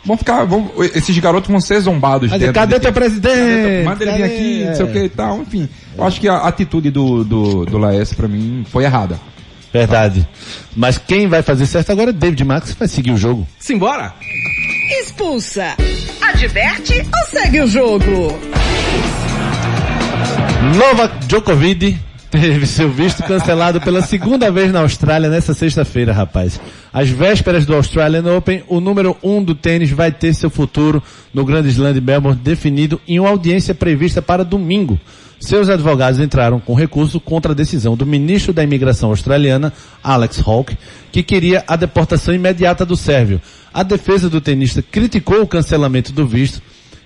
vão ficar, vão, esses garotos vão ser zombados. Mas dentro cadê de- teu presidente? Manda ele vir Cadê? aqui, não sei o que e tal, enfim. Eu acho que a atitude do, do, do Laércio pra mim foi errada. Verdade. Mas quem vai fazer certo agora é David Max, que vai seguir o jogo. Simbora! Expulsa. Adverte ou segue o jogo? Novak Djokovic teve seu visto cancelado pela segunda vez na Austrália nessa sexta-feira, rapaz. Às vésperas do Australian Open, o número um do tênis vai ter seu futuro no Grand Slam de Melbourne definido em uma audiência prevista para domingo. Seus advogados entraram com recurso contra a decisão do ministro da imigração australiana, Alex Hawke, que queria a deportação imediata do sérvio. A defesa do tenista criticou o cancelamento do visto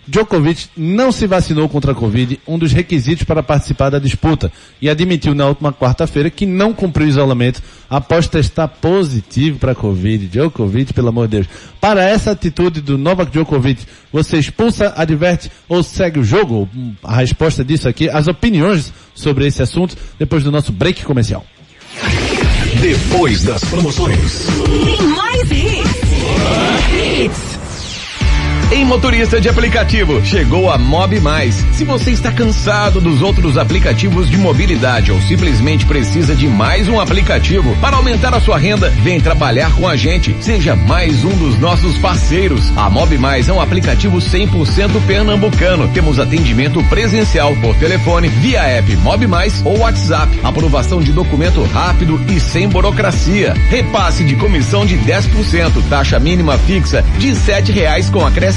Djokovic não se vacinou contra a Covid, um dos requisitos para participar da disputa, e admitiu na última quarta-feira que não cumpriu o isolamento após testar positivo para a Covid. Djokovic, pelo amor de Deus. Para essa atitude do Novak Djokovic, você expulsa, adverte ou segue o jogo? A resposta disso aqui, as opiniões sobre esse assunto, depois do nosso break comercial. Depois das promoções. Tem mais hits. Em motorista de aplicativo, chegou a Mob Mais. Se você está cansado dos outros aplicativos de mobilidade ou simplesmente precisa de mais um aplicativo para aumentar a sua renda, vem trabalhar com a gente. Seja mais um dos nossos parceiros. A Mob Mais é um aplicativo 100% pernambucano. Temos atendimento presencial por telefone, via app Mob Mais ou WhatsApp. Aprovação de documento rápido e sem burocracia. Repasse de comissão de 10%, taxa mínima fixa de sete reais com acréscimo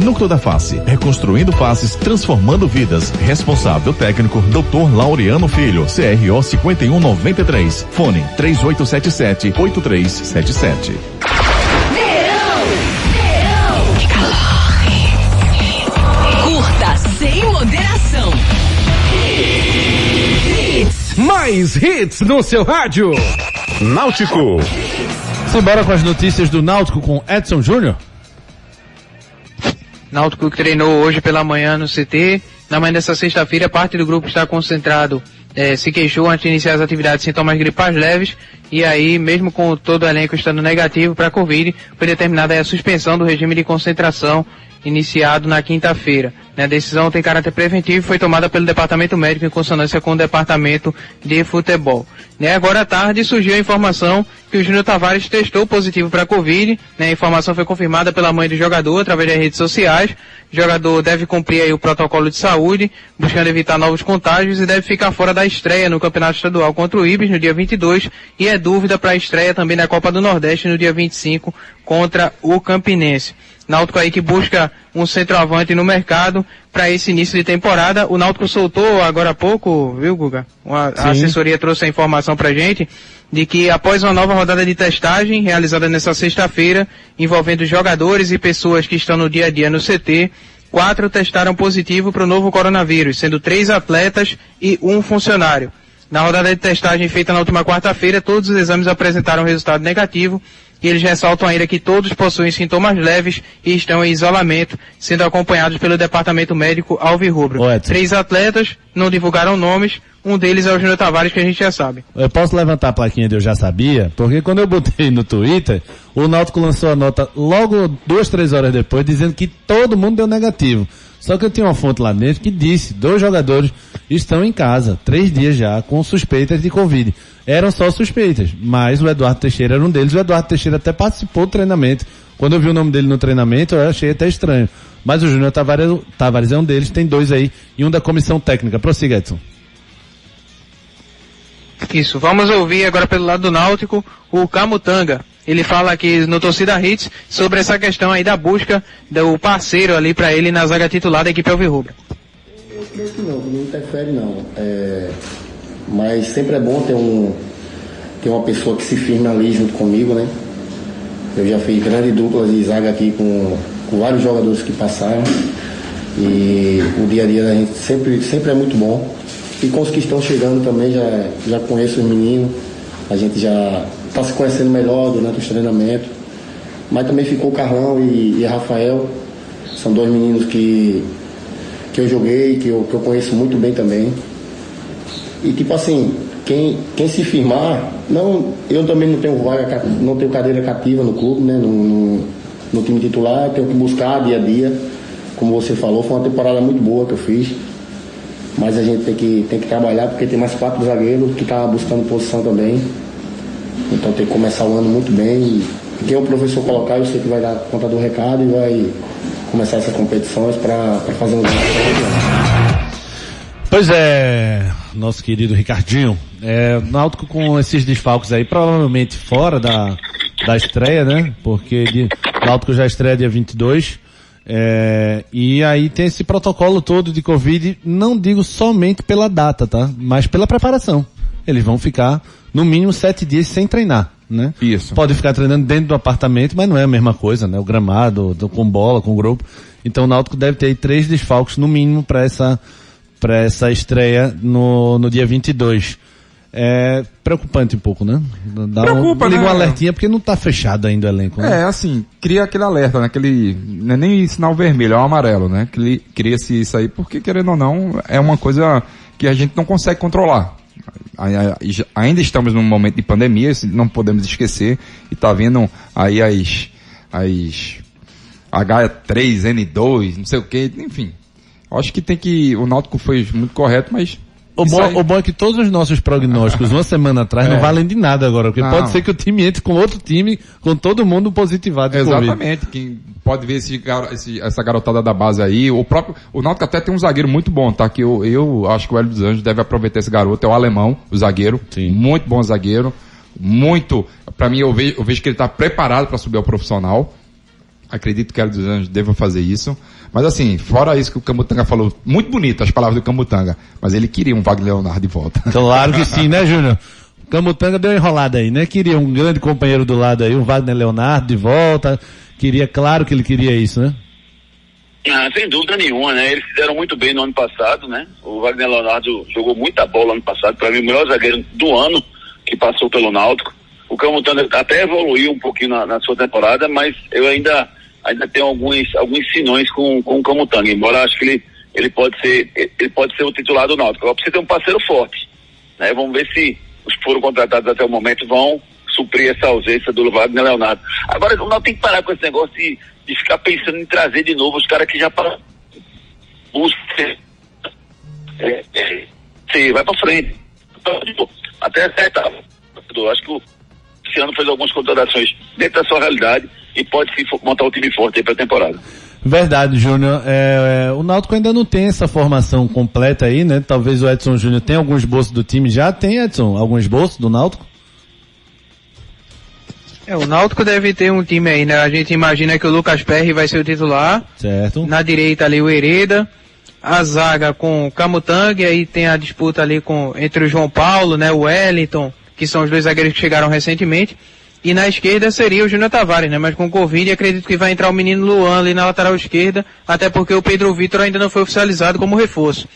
Núcleo da Face, reconstruindo faces, transformando vidas. Responsável técnico, Dr. Laureano Filho, CRO 5193. Fone 3877 8377. Curta sem moderação. Mais hits no seu rádio. Náutico. Simbora com as notícias do Náutico com Edson Júnior. Náutico treinou hoje pela manhã no CT. Na manhã dessa sexta-feira, parte do grupo está concentrado, eh, se queixou antes de iniciar as atividades sintomas gripais leves. E aí, mesmo com todo o elenco estando negativo para a Covid, foi determinada a suspensão do regime de concentração iniciado na quinta-feira. né? A decisão tem caráter preventivo e foi tomada pelo Departamento Médico em consonância com o Departamento de Futebol. Né? Agora à tarde surgiu a informação que o Júnior Tavares testou positivo para a Covid. né? A informação foi confirmada pela mãe do jogador através das redes sociais. O jogador deve cumprir aí o protocolo de saúde, buscando evitar novos contágios e deve ficar fora da estreia no Campeonato Estadual contra o Ibis no dia 22 e é dúvida para a estreia também na Copa do Nordeste no dia 25 contra o Campinense. Náutico aí que busca um centroavante no mercado para esse início de temporada. O Náutico soltou agora há pouco, viu, Guga? Uma- a assessoria trouxe a informação pra gente de que após uma nova rodada de testagem realizada nessa sexta-feira, envolvendo jogadores e pessoas que estão no dia a dia no CT, quatro testaram positivo para o novo coronavírus, sendo três atletas e um funcionário. Na rodada de testagem feita na última quarta-feira, todos os exames apresentaram resultado negativo e eles ressaltam ainda que todos possuem sintomas leves e estão em isolamento, sendo acompanhados pelo departamento médico Alvirrubro. Três atletas não divulgaram nomes, um deles é o Júnior Tavares, que a gente já sabe. Eu posso levantar a plaquinha de eu já sabia, porque quando eu botei no Twitter, o Náutico lançou a nota logo duas, três horas depois, dizendo que todo mundo deu negativo. Só que eu tinha uma fonte lá dentro que disse, dois jogadores estão em casa, três dias já, com suspeitas de Covid. Eram só suspeitas, mas o Eduardo Teixeira era um deles, o Eduardo Teixeira até participou do treinamento. Quando eu vi o nome dele no treinamento, eu achei até estranho. Mas o Júnior Tavares, Tavares é um deles, tem dois aí, e um da comissão técnica. Prossiga, Edson. Isso, vamos ouvir agora pelo lado do Náutico o Camutanga. Ele fala aqui no Torcida Hits sobre essa questão aí da busca do parceiro ali para ele na zaga titular da equipe Alvirrubra. Eu não, não interfere não. É, mas sempre é bom ter um ter uma pessoa que se firme ali junto comigo, né? Eu já fiz grandes duplas de zaga aqui com, com vários jogadores que passaram e o dia a dia da gente sempre, sempre é muito bom. E com os que estão chegando também, já, já conheço os meninos, a gente já está se conhecendo melhor durante os treinamentos. Mas também ficou o Carlão e, e Rafael, são dois meninos que, que eu joguei, que eu, que eu conheço muito bem também. E tipo assim, quem, quem se firmar, não, eu também não tenho vaga, não tenho cadeira cativa no clube, né? No, no, no time titular, tenho que buscar dia a dia. Como você falou, foi uma temporada muito boa que eu fiz. Mas a gente tem que, tem que trabalhar porque tem mais quatro zagueiros que tá buscando posição também. Então tem que começar o ano muito bem. E quem o professor colocar, eu sei que vai dar conta do recado e vai começar essas competições para fazer um Pois é, nosso querido Ricardinho, é, Náutico com esses desfalques aí, provavelmente fora da, da estreia, né? Porque de, Náutico já estreia dia 22, é, e aí tem esse protocolo todo de Covid, não digo somente pela data, tá? Mas pela preparação. Eles vão ficar, no mínimo, sete dias sem treinar, né? Isso. Pode ficar treinando dentro do apartamento, mas não é a mesma coisa, né? O gramado, do- com bola, com grupo. Então o Náutico deve ter aí três desfalques no mínimo para essa para essa estreia no, no dia 22. É preocupante um pouco, né? Dá Preocupa, um, liga né? um alertinha porque não tá fechado ainda o elenco, né? É, assim, cria aquele alerta, né? Aquele, não é nem sinal vermelho, é o amarelo, né? Cri- Cria-se isso aí, porque querendo ou não, é uma coisa que a gente não consegue controlar. Ainda estamos num momento de pandemia, não podemos esquecer, e tá vendo aí as, as, H3N2, não sei o que, enfim. Acho que tem que. O Náutico foi muito correto, mas. O bom, aí- o bom é que todos os nossos prognósticos uma semana atrás É. não valem de nada agora, porque Não. pode ser que o time entre com outro time, com todo mundo positivado de Covid. Exatamente. Quem pode ver esse, esse- essa garotada da base aí, o próprio, o Náutico até tem um zagueiro muito bom, tá? Que eu, eu acho que o Hélio dos Anjos deve aproveitar esse garoto, é o alemão, o zagueiro. Muito bom zagueiro. Muito, pra mim eu vejo, eu vejo que ele tá preparado para subir ao profissional. Acredito que o Hélio dos Anjos deva fazer isso. Mas assim, fora isso que o Camutanga falou, muito bonito as palavras do Camutanga, mas ele queria um Wagner Leonardo de volta. Claro que sim, né, Júnior? (laughs) Camutanga deu uma enrolada aí, né? Queria um grande companheiro do lado aí, um Wagner Leonardo de volta. Queria, claro que ele queria isso, né? Ah, sem dúvida nenhuma, né? Eles fizeram muito bem no ano passado, né? O Wagner Leonardo jogou muita bola ano passado, para mim o melhor zagueiro do ano que passou pelo Náutico. O Camutanga até evoluiu um pouquinho na, na sua temporada, mas eu ainda ainda tenho alguns alguns sinões com, com o Camutanga, embora acho que ele ele pode ser ele pode ser o titular do Náutico. Agora precisa ter um parceiro forte, né? Vamos ver se os que foram contratados até o momento vão suprir essa ausência do Wagner Leonardo. Agora o Náutico tem que parar com esse negócio de, de ficar pensando em trazer de novo os caras que já busca é, é, sim, vai pra frente. Até acertar. Acho que o Luciano fez algumas contratações dentro da sua realidade e pode montar um time forte aí pra temporada. Verdade, Júnior. É, é, o Náutico ainda não tem essa formação completa aí, né? Talvez o Edson Júnior tenha alguns bolsos do time. Já tem, Edson, alguns bolsos do Náutico? É, o Náutico deve ter um time aí, né? A gente imagina que o Lucas Perry vai ser o titular. Certo. Na direita ali o Hereda. A zaga com o Camutanga, e aí tem a disputa ali com, entre o João Paulo, né? O Wellington, que são os dois zagueiros que chegaram recentemente. E na esquerda seria o Júnior Tavares, né? Mas com Covid acredito que vai entrar o menino Luan ali na lateral esquerda, até porque o Pedro Vitor ainda não foi oficializado como reforço.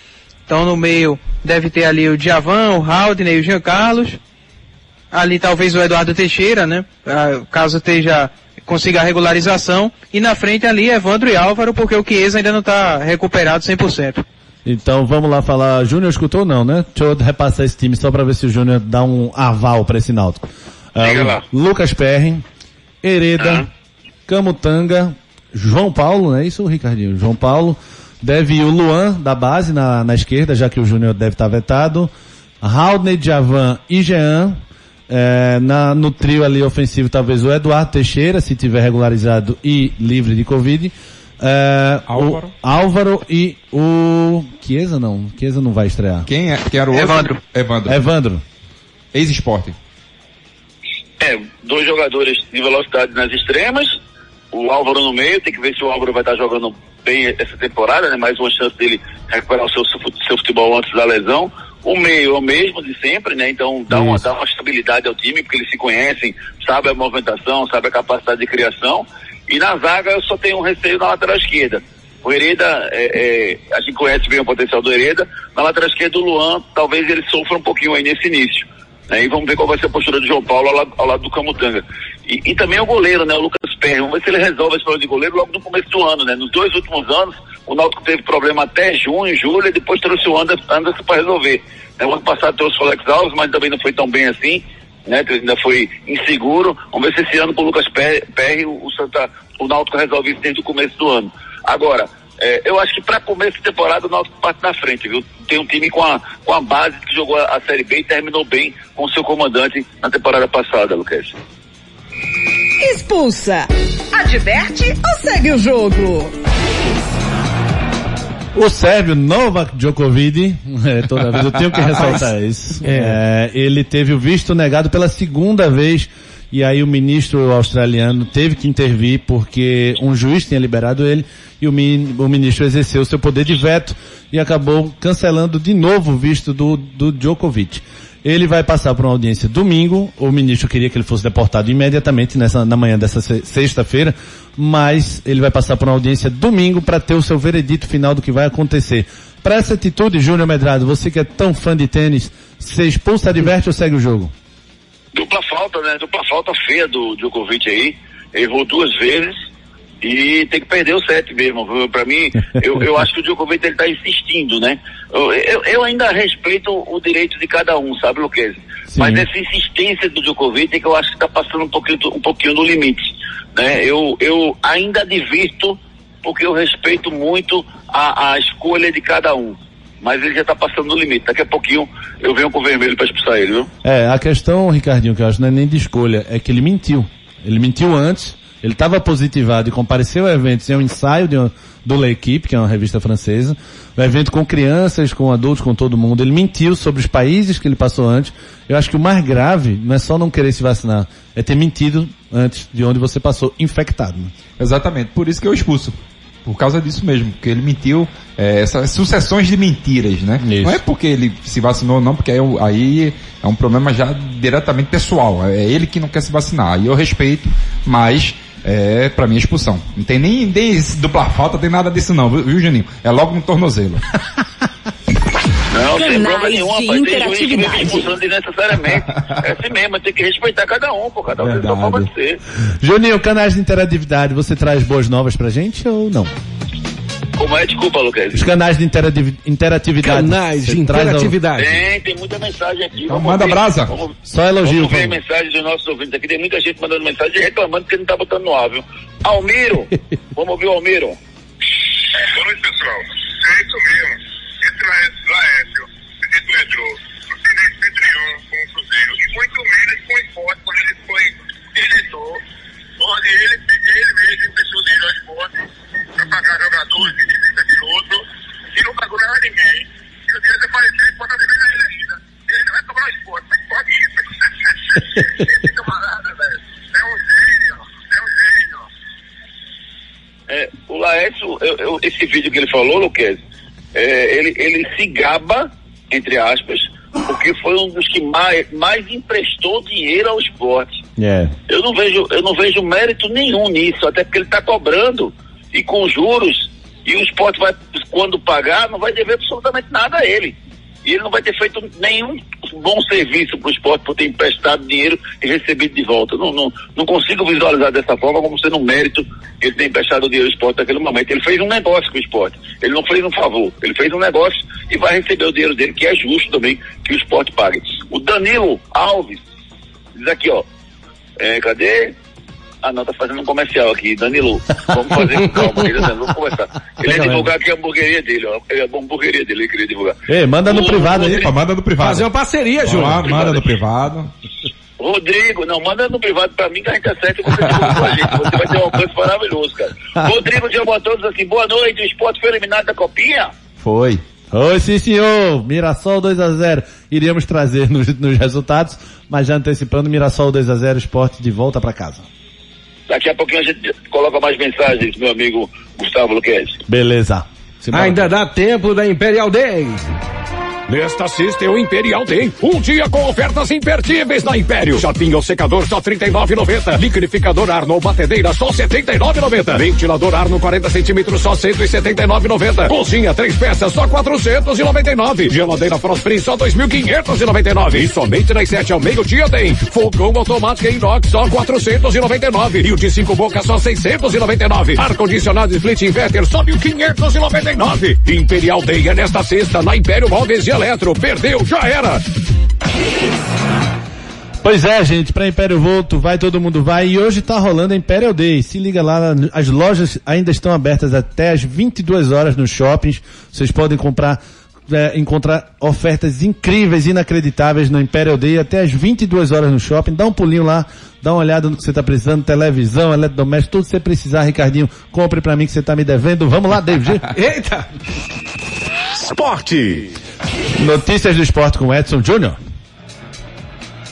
Então no meio deve ter ali o Djavan, o Haldner e o Jean Carlos. Ali talvez o Eduardo Teixeira, né? Ah, Caso esteja consiga a regularização. E na frente ali Evandro e Álvaro, porque o Chiesa ainda não está recuperado 100%. Então vamos lá falar. Júnior escutou não, né? Deixa eu repassar esse time só pra ver se o Júnior dá um aval pra esse Náutico. Ah. Lucas Perry, Hereda, Camutanga, João Paulo, não é isso, Ricardinho? João Paulo. Deve ir o Luan da base na, na esquerda, já que o Júnior deve estar vetado. Haldner, Javan e Jean. É, na, no trio ali ofensivo, talvez o Eduardo Teixeira, se tiver regularizado e livre de Covid. É, Álvaro. O Álvaro e o Chiesa não. Chiesa não vai estrear. Quem, é, quem era o outro? Evandro. Evandro. Evandro. Ex-esporte. É, dois jogadores de velocidade nas extremas, o Álvaro no meio, tem que ver se o Álvaro vai estar jogando bem essa temporada, né? Mais uma chance dele recuperar o seu, seu futebol antes da lesão. O meio é o mesmo de sempre, né? Então dá uma, dá uma estabilidade ao time, porque eles se conhecem, sabe a movimentação, sabe a capacidade de criação. E na zaga eu só tenho um receio na lateral esquerda. O Hereda, é, é, a gente conhece bem o potencial do Hereda. Na lateral esquerda, o Luan, talvez ele sofra um pouquinho aí nesse início. Né? E vamos ver qual vai ser a postura do João Paulo ao lado, ao lado do Camutanga. E, e também o goleiro, né? O Lucas Perry. Vamos ver se ele resolve esse problema de goleiro logo no começo do ano, né? Nos dois últimos anos, o Náutico teve problema até junho, julho, e depois trouxe o Anderson, Anderson para resolver. Né? O ano passado trouxe o Alex Alves, mas também não foi tão bem assim. Né, que ainda foi inseguro. Vamos ver se esse ano com o Lucas Perry, Perry, o Santa, o Náutico resolve isso desde o começo do ano. Agora, é, eu acho que para começo de temporada o Náutico parte na frente, viu? Tem um time com a, com a base que jogou a, a Série B e terminou bem com o seu comandante na temporada passada, Lucas. Expulsa. Adverte ou segue o jogo? O sérvio Novak Djokovic, (laughs) é, toda vez eu tenho que (laughs) ressaltar isso. É, ele teve o visto negado pela segunda vez e aí o ministro australiano teve que intervir porque um juiz tinha liberado ele e o, mi- o ministro exerceu seu poder de veto e acabou cancelando de novo o visto do, do Djokovic. Ele vai passar por uma audiência domingo. O ministro queria que ele fosse deportado imediatamente nessa, na manhã dessa se- sexta-feira, mas ele vai passar por uma audiência domingo para ter o seu veredito final do que vai acontecer. Para essa atitude, Júnior Medrado, você que é tão fã de tênis, você expulsa, adverte ou segue o jogo? Dupla falta, né? Dupla falta feia do Djokovic aí. Errou duas vezes e tem que perder o set mesmo. Pra mim, (laughs) eu, eu acho que o Djokovic ele tá insistindo, né? Eu, eu, eu ainda respeito o direito de cada um, sabe, Luquez? Mas essa insistência do Djokovic é que eu acho que está passando um pouquinho, um pouquinho do limite. Né? Eu, eu ainda advirto, porque eu respeito muito a, a escolha de cada um. Mas ele já está passando do limite. Daqui a pouquinho eu venho com o vermelho para expulsar ele, viu? É, a questão, Ricardinho, que eu acho não é nem de escolha, é que ele mentiu. Ele mentiu antes, ele estava positivado e compareceu ao evento, é um ensaio de do L'Equipe, que é uma revista francesa, um evento com crianças, com adultos, com todo mundo. Ele mentiu sobre os países que ele passou antes. Eu acho que o mais grave não é só não querer se vacinar, é ter mentido antes de onde você passou, infectado. né? Exatamente, por isso que eu expulso. Por causa disso mesmo, porque ele mentiu, é, essas sucessões de mentiras, né? Isso. Não é porque ele se vacinou não, porque aí, aí é um problema já diretamente pessoal. É ele que não quer se vacinar. E eu respeito, mas é pra mim expulsão. Não tem nem, nem dupla falta, tem nada disso não, viu, viu, Juninho? É logo no tornozelo. (laughs) Não, sem Canais problema nenhum, de rapaz. Tem juiz que interatividade. desnecessariamente. É assim mesmo, tem que respeitar cada um, pô. Cada um tem sua forma de ser. Juninho, canais de interatividade, você traz boas novas pra gente ou não? Como é? Desculpa, Lucas. Os canais de interati- interatividade. Canais de ao- interatividade. Tem, tem muita mensagem aqui. Então Vamos manda ouvir. brasa. Vamos, Só elogio, vamos ver por a favor. mensagem dos nossos ouvintes aqui. Tem muita gente mandando mensagem e reclamando que não tá botando no ar, viu? Almiro, (laughs) vamos ouvir o Almiro. Boa noite, pessoal. É isso mesmo. Esse Laércio, Laércio esse não entrou. Não tem nem centurião com o Cruzeiro. E muito menos com o esporte quando ele foi diretor. Onde ele, ele mesmo fechou o dinheiro ao esporte para pagar jogadores, de visita de outro. E não pagou nada a ninguém. E o dia desapareceu, ele pode viver ele ainda. Ele não vai cobrar o esporte, mas pode isso. Esse camarada, velho. É um gênio. É um gênio. É, o Laércio, eu- eu- esse vídeo que ele falou, Luquez, é, ele, ele se gaba, entre aspas, porque foi um dos que mais, mais emprestou dinheiro ao esporte. É. Eu não vejo, eu não vejo mérito nenhum nisso, até porque ele está cobrando e com juros, e o esporte vai, quando pagar, não vai dever absolutamente nada a ele. E ele não vai ter feito nenhum bom serviço para o esporte por ter emprestado dinheiro e recebido de volta. Não, não, não consigo visualizar dessa forma como sendo um mérito ele ter emprestado dinheiro ao esporte naquele momento. Ele fez um negócio com o esporte. Ele não fez um favor. Ele fez um negócio e vai receber o dinheiro dele, que é justo também que o esporte pague. O Danilo Alves diz aqui, ó. É, cadê? Ah, não, tá fazendo um comercial aqui. Danilo, vamos fazer com calma. Ele, vamos conversar. Ele ia divulgar aqui a hamburgueria dele, ó. É a hamburgueria dele, ele queria divulgar. Ei, manda no O privado aí. Opa, manda no privado. Fazer uma parceria, Júnior. lá, manda no privado. Rodrigo, não, manda no privado pra mim que a gente acerta e você divulga com a gente. Você vai ter um alcance maravilhoso, cara. Rodrigo Diabo a todos assim, boa noite, o esporte foi eliminado da copinha? Foi. Oi, sim senhor, Mirassol 2 a 0 Iríamos trazer nos, nos resultados, mas já antecipando, Mirassol 2 a 0 esporte de volta pra casa. Daqui a pouquinho a gente coloca mais mensagens, meu amigo Gustavo Luquez. Beleza. Simbora. Ainda dá tempo da Imperial Day. Nesta sexta o Imperial Day. Um dia com ofertas imperdíveis na Império. Chapinha ou secador só R$ 39,90. Liquidificador Arno ou batedeira só R$ 79,90. Ventilador Arno 40 centímetros só R$ 179,90. Cozinha três peças só R$ 499. Geladeira Frost Free só R$ 2.599. E somente das 7 ao meio-dia tem. Fogão automático inox só R$ 499. E o de cinco bocas só R$ 699. Ar-condicionado Split Inverter só R$ 1.599. Imperial Day é nesta sexta na Império Móveis Eletro. Perdeu, já era. Pois é, gente, pra Império Volto, vai todo mundo vai. E hoje tá rolando a Imperial Day. Se liga lá, as lojas ainda estão abertas até as 22 horas nos shoppings. Vocês podem comprar, é, encontrar ofertas incríveis, inacreditáveis no Imperial Day até as 22 horas no shopping. Dá um pulinho lá, dá uma olhada no que você tá precisando, televisão, eletrodoméstico, tudo que você precisar, Ricardinho, compre pra mim que você tá me devendo. Vamos lá, David. (laughs) Eita! Esporte. Notícias do esporte com Edson Júnior.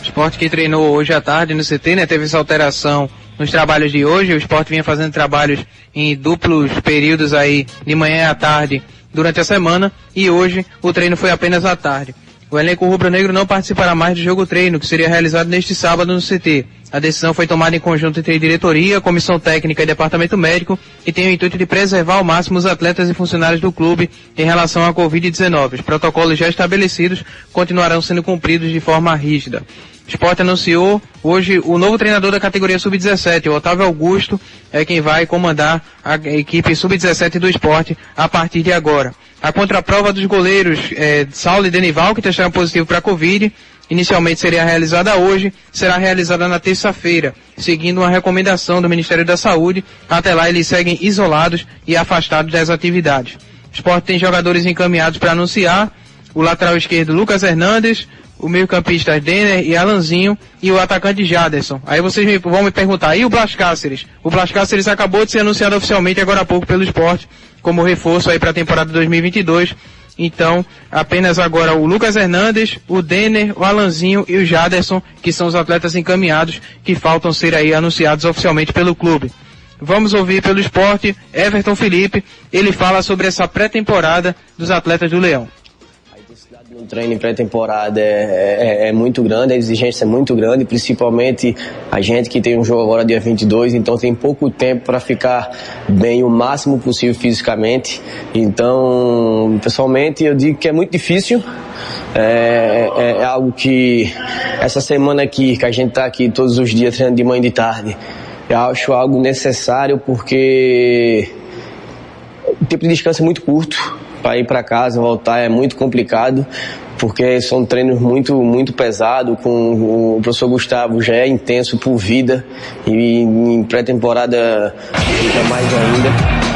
Esporte que treinou hoje à tarde no CT, né? Teve essa alteração nos trabalhos de hoje. O esporte vinha fazendo trabalhos em duplos períodos aí, de manhã à tarde, durante a semana. E hoje o treino foi apenas à tarde. O elenco rubro-negro não participará mais do jogo treino, que seria realizado neste sábado no CT. A decisão foi tomada em conjunto entre diretoria, comissão técnica e departamento médico e tem o intuito de preservar ao máximo os atletas e funcionários do clube em relação à Covid-19. Os protocolos já estabelecidos continuarão sendo cumpridos de forma rígida. O Sport anunciou hoje o novo treinador da categoria Sub-17, o Otávio Augusto, é quem vai comandar a equipe Sub-17 do esporte a partir de agora. A contraprova dos goleiros é, Saulo e Denival, que testaram positivo para a Covid, inicialmente seria realizada hoje, será realizada na terça-feira, seguindo uma recomendação do Ministério da Saúde. Até lá eles seguem isolados e afastados das atividades. O esporte tem jogadores encaminhados para anunciar, o lateral esquerdo Lucas Hernandes, o meio-campista Denner e Alanzinho e o atacante Jaderson. Aí vocês me, vão me perguntar, e o Blas Cáceres? O Blas Cáceres acabou de ser anunciado oficialmente agora há pouco pelo esporte como reforço aí para a temporada 2022. Então, apenas agora o Lucas Hernandes, o Denner, o Alanzinho e o Jaderson, que são os atletas encaminhados que faltam ser aí anunciados oficialmente pelo clube. Vamos ouvir pelo esporte Everton Felipe, ele fala sobre essa pré-temporada dos atletas do Leão. O treino em pré-temporada é, é, é, muito grande, a exigência é muito grande, principalmente a gente que tem um jogo agora dia 22, então tem pouco tempo para ficar bem o máximo possível fisicamente. Então, pessoalmente, eu digo que é muito difícil. É, é, é algo que essa semana aqui, que a gente está aqui todos os dias treinando de manhã e de tarde, eu acho algo necessário porque o tempo de descanso é muito curto para ir para casa, voltar é muito complicado, porque são treinos muito, muito pesados, com o professor Gustavo já é intenso por vida e em pré-temporada fica mais ainda.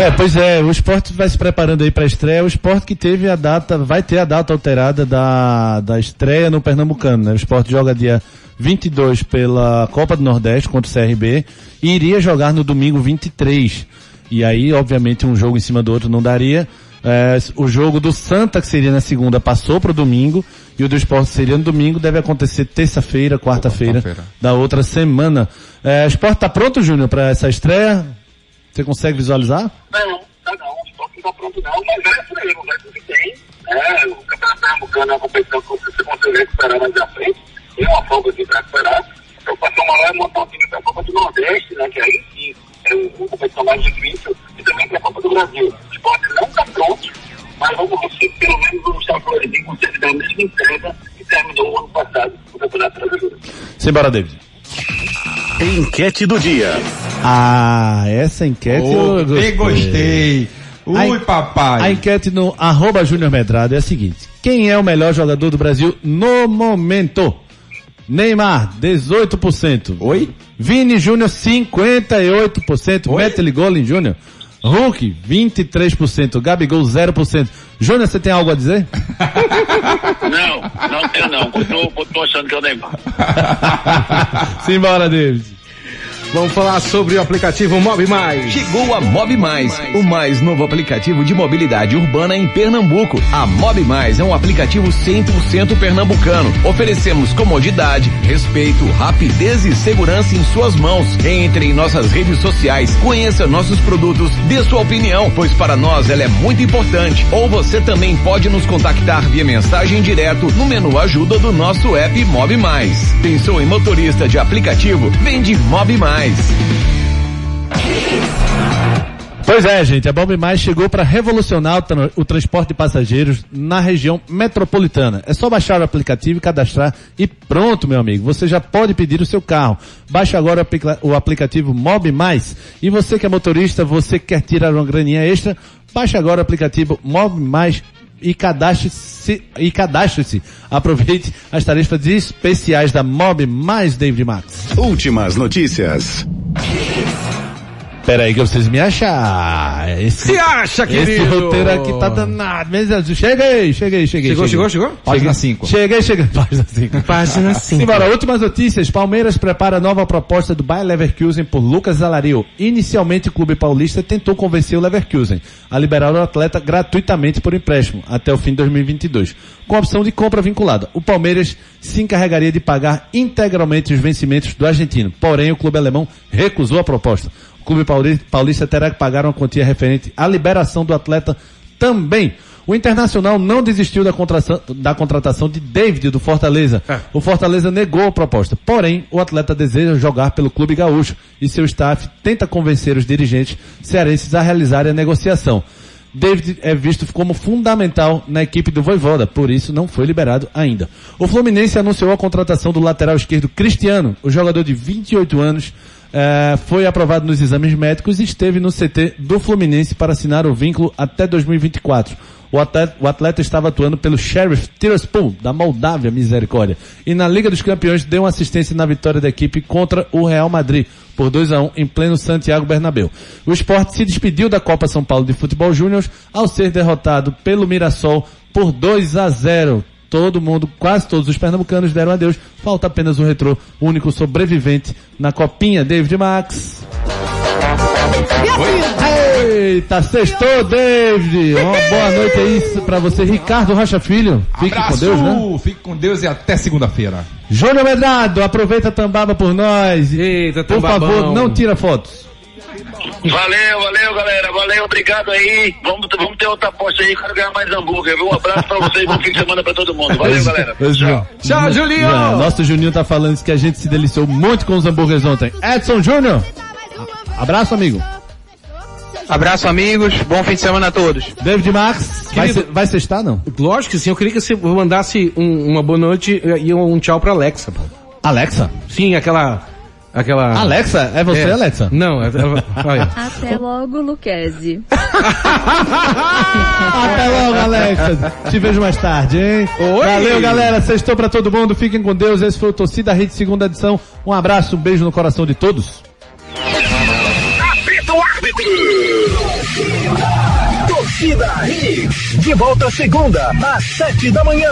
É, pois é, o esporte vai se preparando aí para a estreia, o esporte que teve a data, vai ter a data alterada da, da estreia no Pernambucano, né? O esporte joga dia 22 pela Copa do Nordeste contra o CRB e iria jogar no domingo 23 e aí, obviamente, um jogo em cima do outro não daria. É, o jogo do Santa, que seria na segunda, passou para o domingo. E o do esporte seria no domingo, deve acontecer terça-feira, quarta-feira quarta da outra semana. É, o esporte está pronto, Júnior, para essa estreia? Você consegue visualizar? Não, tá não. O esporte não está pronto não, mas é isso aí, o resto que tem. É, o Campeonato Pernambucano é uma competição que você consegue recuperar mais à frente. Tem uma folga aqui para recuperar. Então, passar uma hora montar um time para a Copa do Nordeste, né, que aí sim é uma competição mais difícil, e também tem a Copa do Brasil. O esporte não está pronto, mas vamos se pelo menos vamos estar florido consegue dar a mesma entrega que terminou o ano passado no Campeonato Brasileiro. Simbora, David. Enquete do dia. Ah, essa enquete Oh, eu bem gostei. Ui, A en- papai. A enquete no arroba Júnior Medrado é a seguinte. Quem é o melhor jogador do Brasil no momento? Neymar, 18%. Oi? Vini Júnior, 58%. Metley Golin Júnior. Hulk, 23%. Gabigol, 0%. Júnior, você tem algo a dizer? (laughs) Não, não tenho não. Continuo, continuo achando que é o Neymar. (laughs) Simbora, David. Vamos falar sobre o aplicativo Mob Mais. Chegou a Mob Mais, o mais novo aplicativo de mobilidade urbana em Pernambuco. A Mob Mais é um aplicativo 100% pernambucano. Oferecemos comodidade, respeito, rapidez e segurança em suas mãos. Entre em nossas redes sociais, conheça nossos produtos, dê sua opinião, pois para nós ela é muito importante. Ou você também pode nos contactar via mensagem direto no menu ajuda do nosso app Mob Mais. Pensou em motorista de aplicativo? Vende Mob Mais. Pois é, gente, a Bob Mais chegou para revolucionar o, tra- o transporte de passageiros na região metropolitana. É só baixar o aplicativo cadastrar e pronto, meu amigo. Você já pode pedir o seu carro. Baixe agora o, o aplicativo Mob Mais. E você que é motorista, você que quer tirar uma graninha extra, baixe agora o aplicativo Mob Mais e cadastre-se e cadastre-se. Aproveite as tarefas especiais da Mob Mais David Max. Últimas notícias. Pera aí que vocês me acham. Esse, Se acha, Esse querido? roteiro aqui tá danado. Mas, Cheguei, cheguei, cheguei. Chegou, cheguei. chegou, chegou? Página Cheguei. 5. Cheguei, cheguei. Página (laughs) 5. Página 5. Simbora, últimas notícias. Palmeiras prepara nova proposta do Bayer Leverkusen por Lucas Alario. Inicialmente o clube paulista tentou convencer o Leverkusen a liberar o atleta gratuitamente por empréstimo até o fim de 2022, com a opção de compra vinculada. O Palmeiras se encarregaria de pagar integralmente os vencimentos do argentino. Porém, o clube alemão recusou a proposta. O clube pauli- paulista terá que pagar uma quantia referente à liberação do atleta também. O Internacional não desistiu da, da contratação de David do Fortaleza. O Fortaleza negou a proposta. Porém, o atleta deseja jogar pelo clube gaúcho e seu staff tenta convencer os dirigentes cearenses a realizarem a negociação. David é visto como fundamental na equipe do Voivoda, por isso não foi liberado ainda. O Fluminense anunciou a contratação do lateral esquerdo Cristiano, o jogador de 28 anos, eh, foi aprovado nos exames médicos e esteve no CT do Fluminense para assinar o vínculo até 2024. O O atleta, o atleta estava atuando pelo Sheriff Tiraspol, da Moldávia, misericórdia. E na Liga dos Campeões deu uma assistência na vitória da equipe contra o Real Madrid, por 2 a 1 em pleno Santiago Bernabéu. O esporte se despediu da Copa São Paulo de Futebol Júnior ao ser derrotado pelo Mirassol por 2 a 0 todo mundo, quase todos os pernambucanos deram adeus. Falta apenas o retrô, o único sobrevivente na copinha, David Max. Eita, sextou, David! Uma boa noite aí pra você, Ricardo Rocha Filho. Fique Abraço, com Deus, né? Fique com Deus e até segunda-feira. Júnior Medrado, aproveita a tambaba por nós. Eita, Por tambabão. favor, não tira fotos. Valeu, valeu, galera. Valeu, obrigado aí. Vamos, vamos ter outra aposta aí. Quero ganhar mais hambúrguer, viu? Um abraço pra vocês. Bom fim de semana pra todo mundo. Valeu, galera. Tchau. Tchau, Julinho! É, nosso Juninho tá falando que a gente se deliciou muito com os hambúrgueres ontem. Edson Júnior, abraço, amigo. Abraço, amigos. Bom fim de semana a todos. David Max, vai, Querido- se- vai sextar, não? Lógico que sim, eu queria que você mandasse um- uma boa noite e um tchau pra Alexa. pô. Alexa? Sim, aquela. Aquela... Alexa? É você, Alexa? Não, é, é- olha. Até logo, Luquezzi. (laughs) Até logo, Alexa. Te vejo mais tarde, hein? Valeu, galera. Sextou pra todo mundo. Fiquem com Deus. Esse foi o Torcida Rede segunda edição. Um abraço, um beijo no coração de todos. Apita o árbitro! Torcida Hits, de volta segunda, às sete da manhã.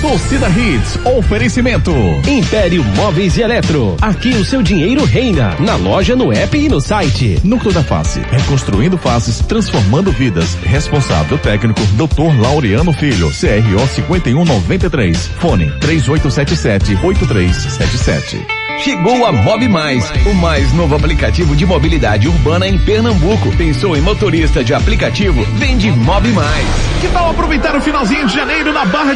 Torcida Hits, oferecimento. Império Móveis e Eletro. Aqui o seu dinheiro reina. Na loja, no app e no site. Núcleo da Face, reconstruindo faces, transformando vidas. Responsável técnico, Dr. Laureano Filho, CRO 5193. Fone 3877-8377. Chegou a Mob Mais, o mais novo aplicativo de mobilidade urbana em Pernambuco. Pensou em motorista de aplicativo? Vende Mob Mais. Que tal aproveitar o finalzinho de janeiro na Barra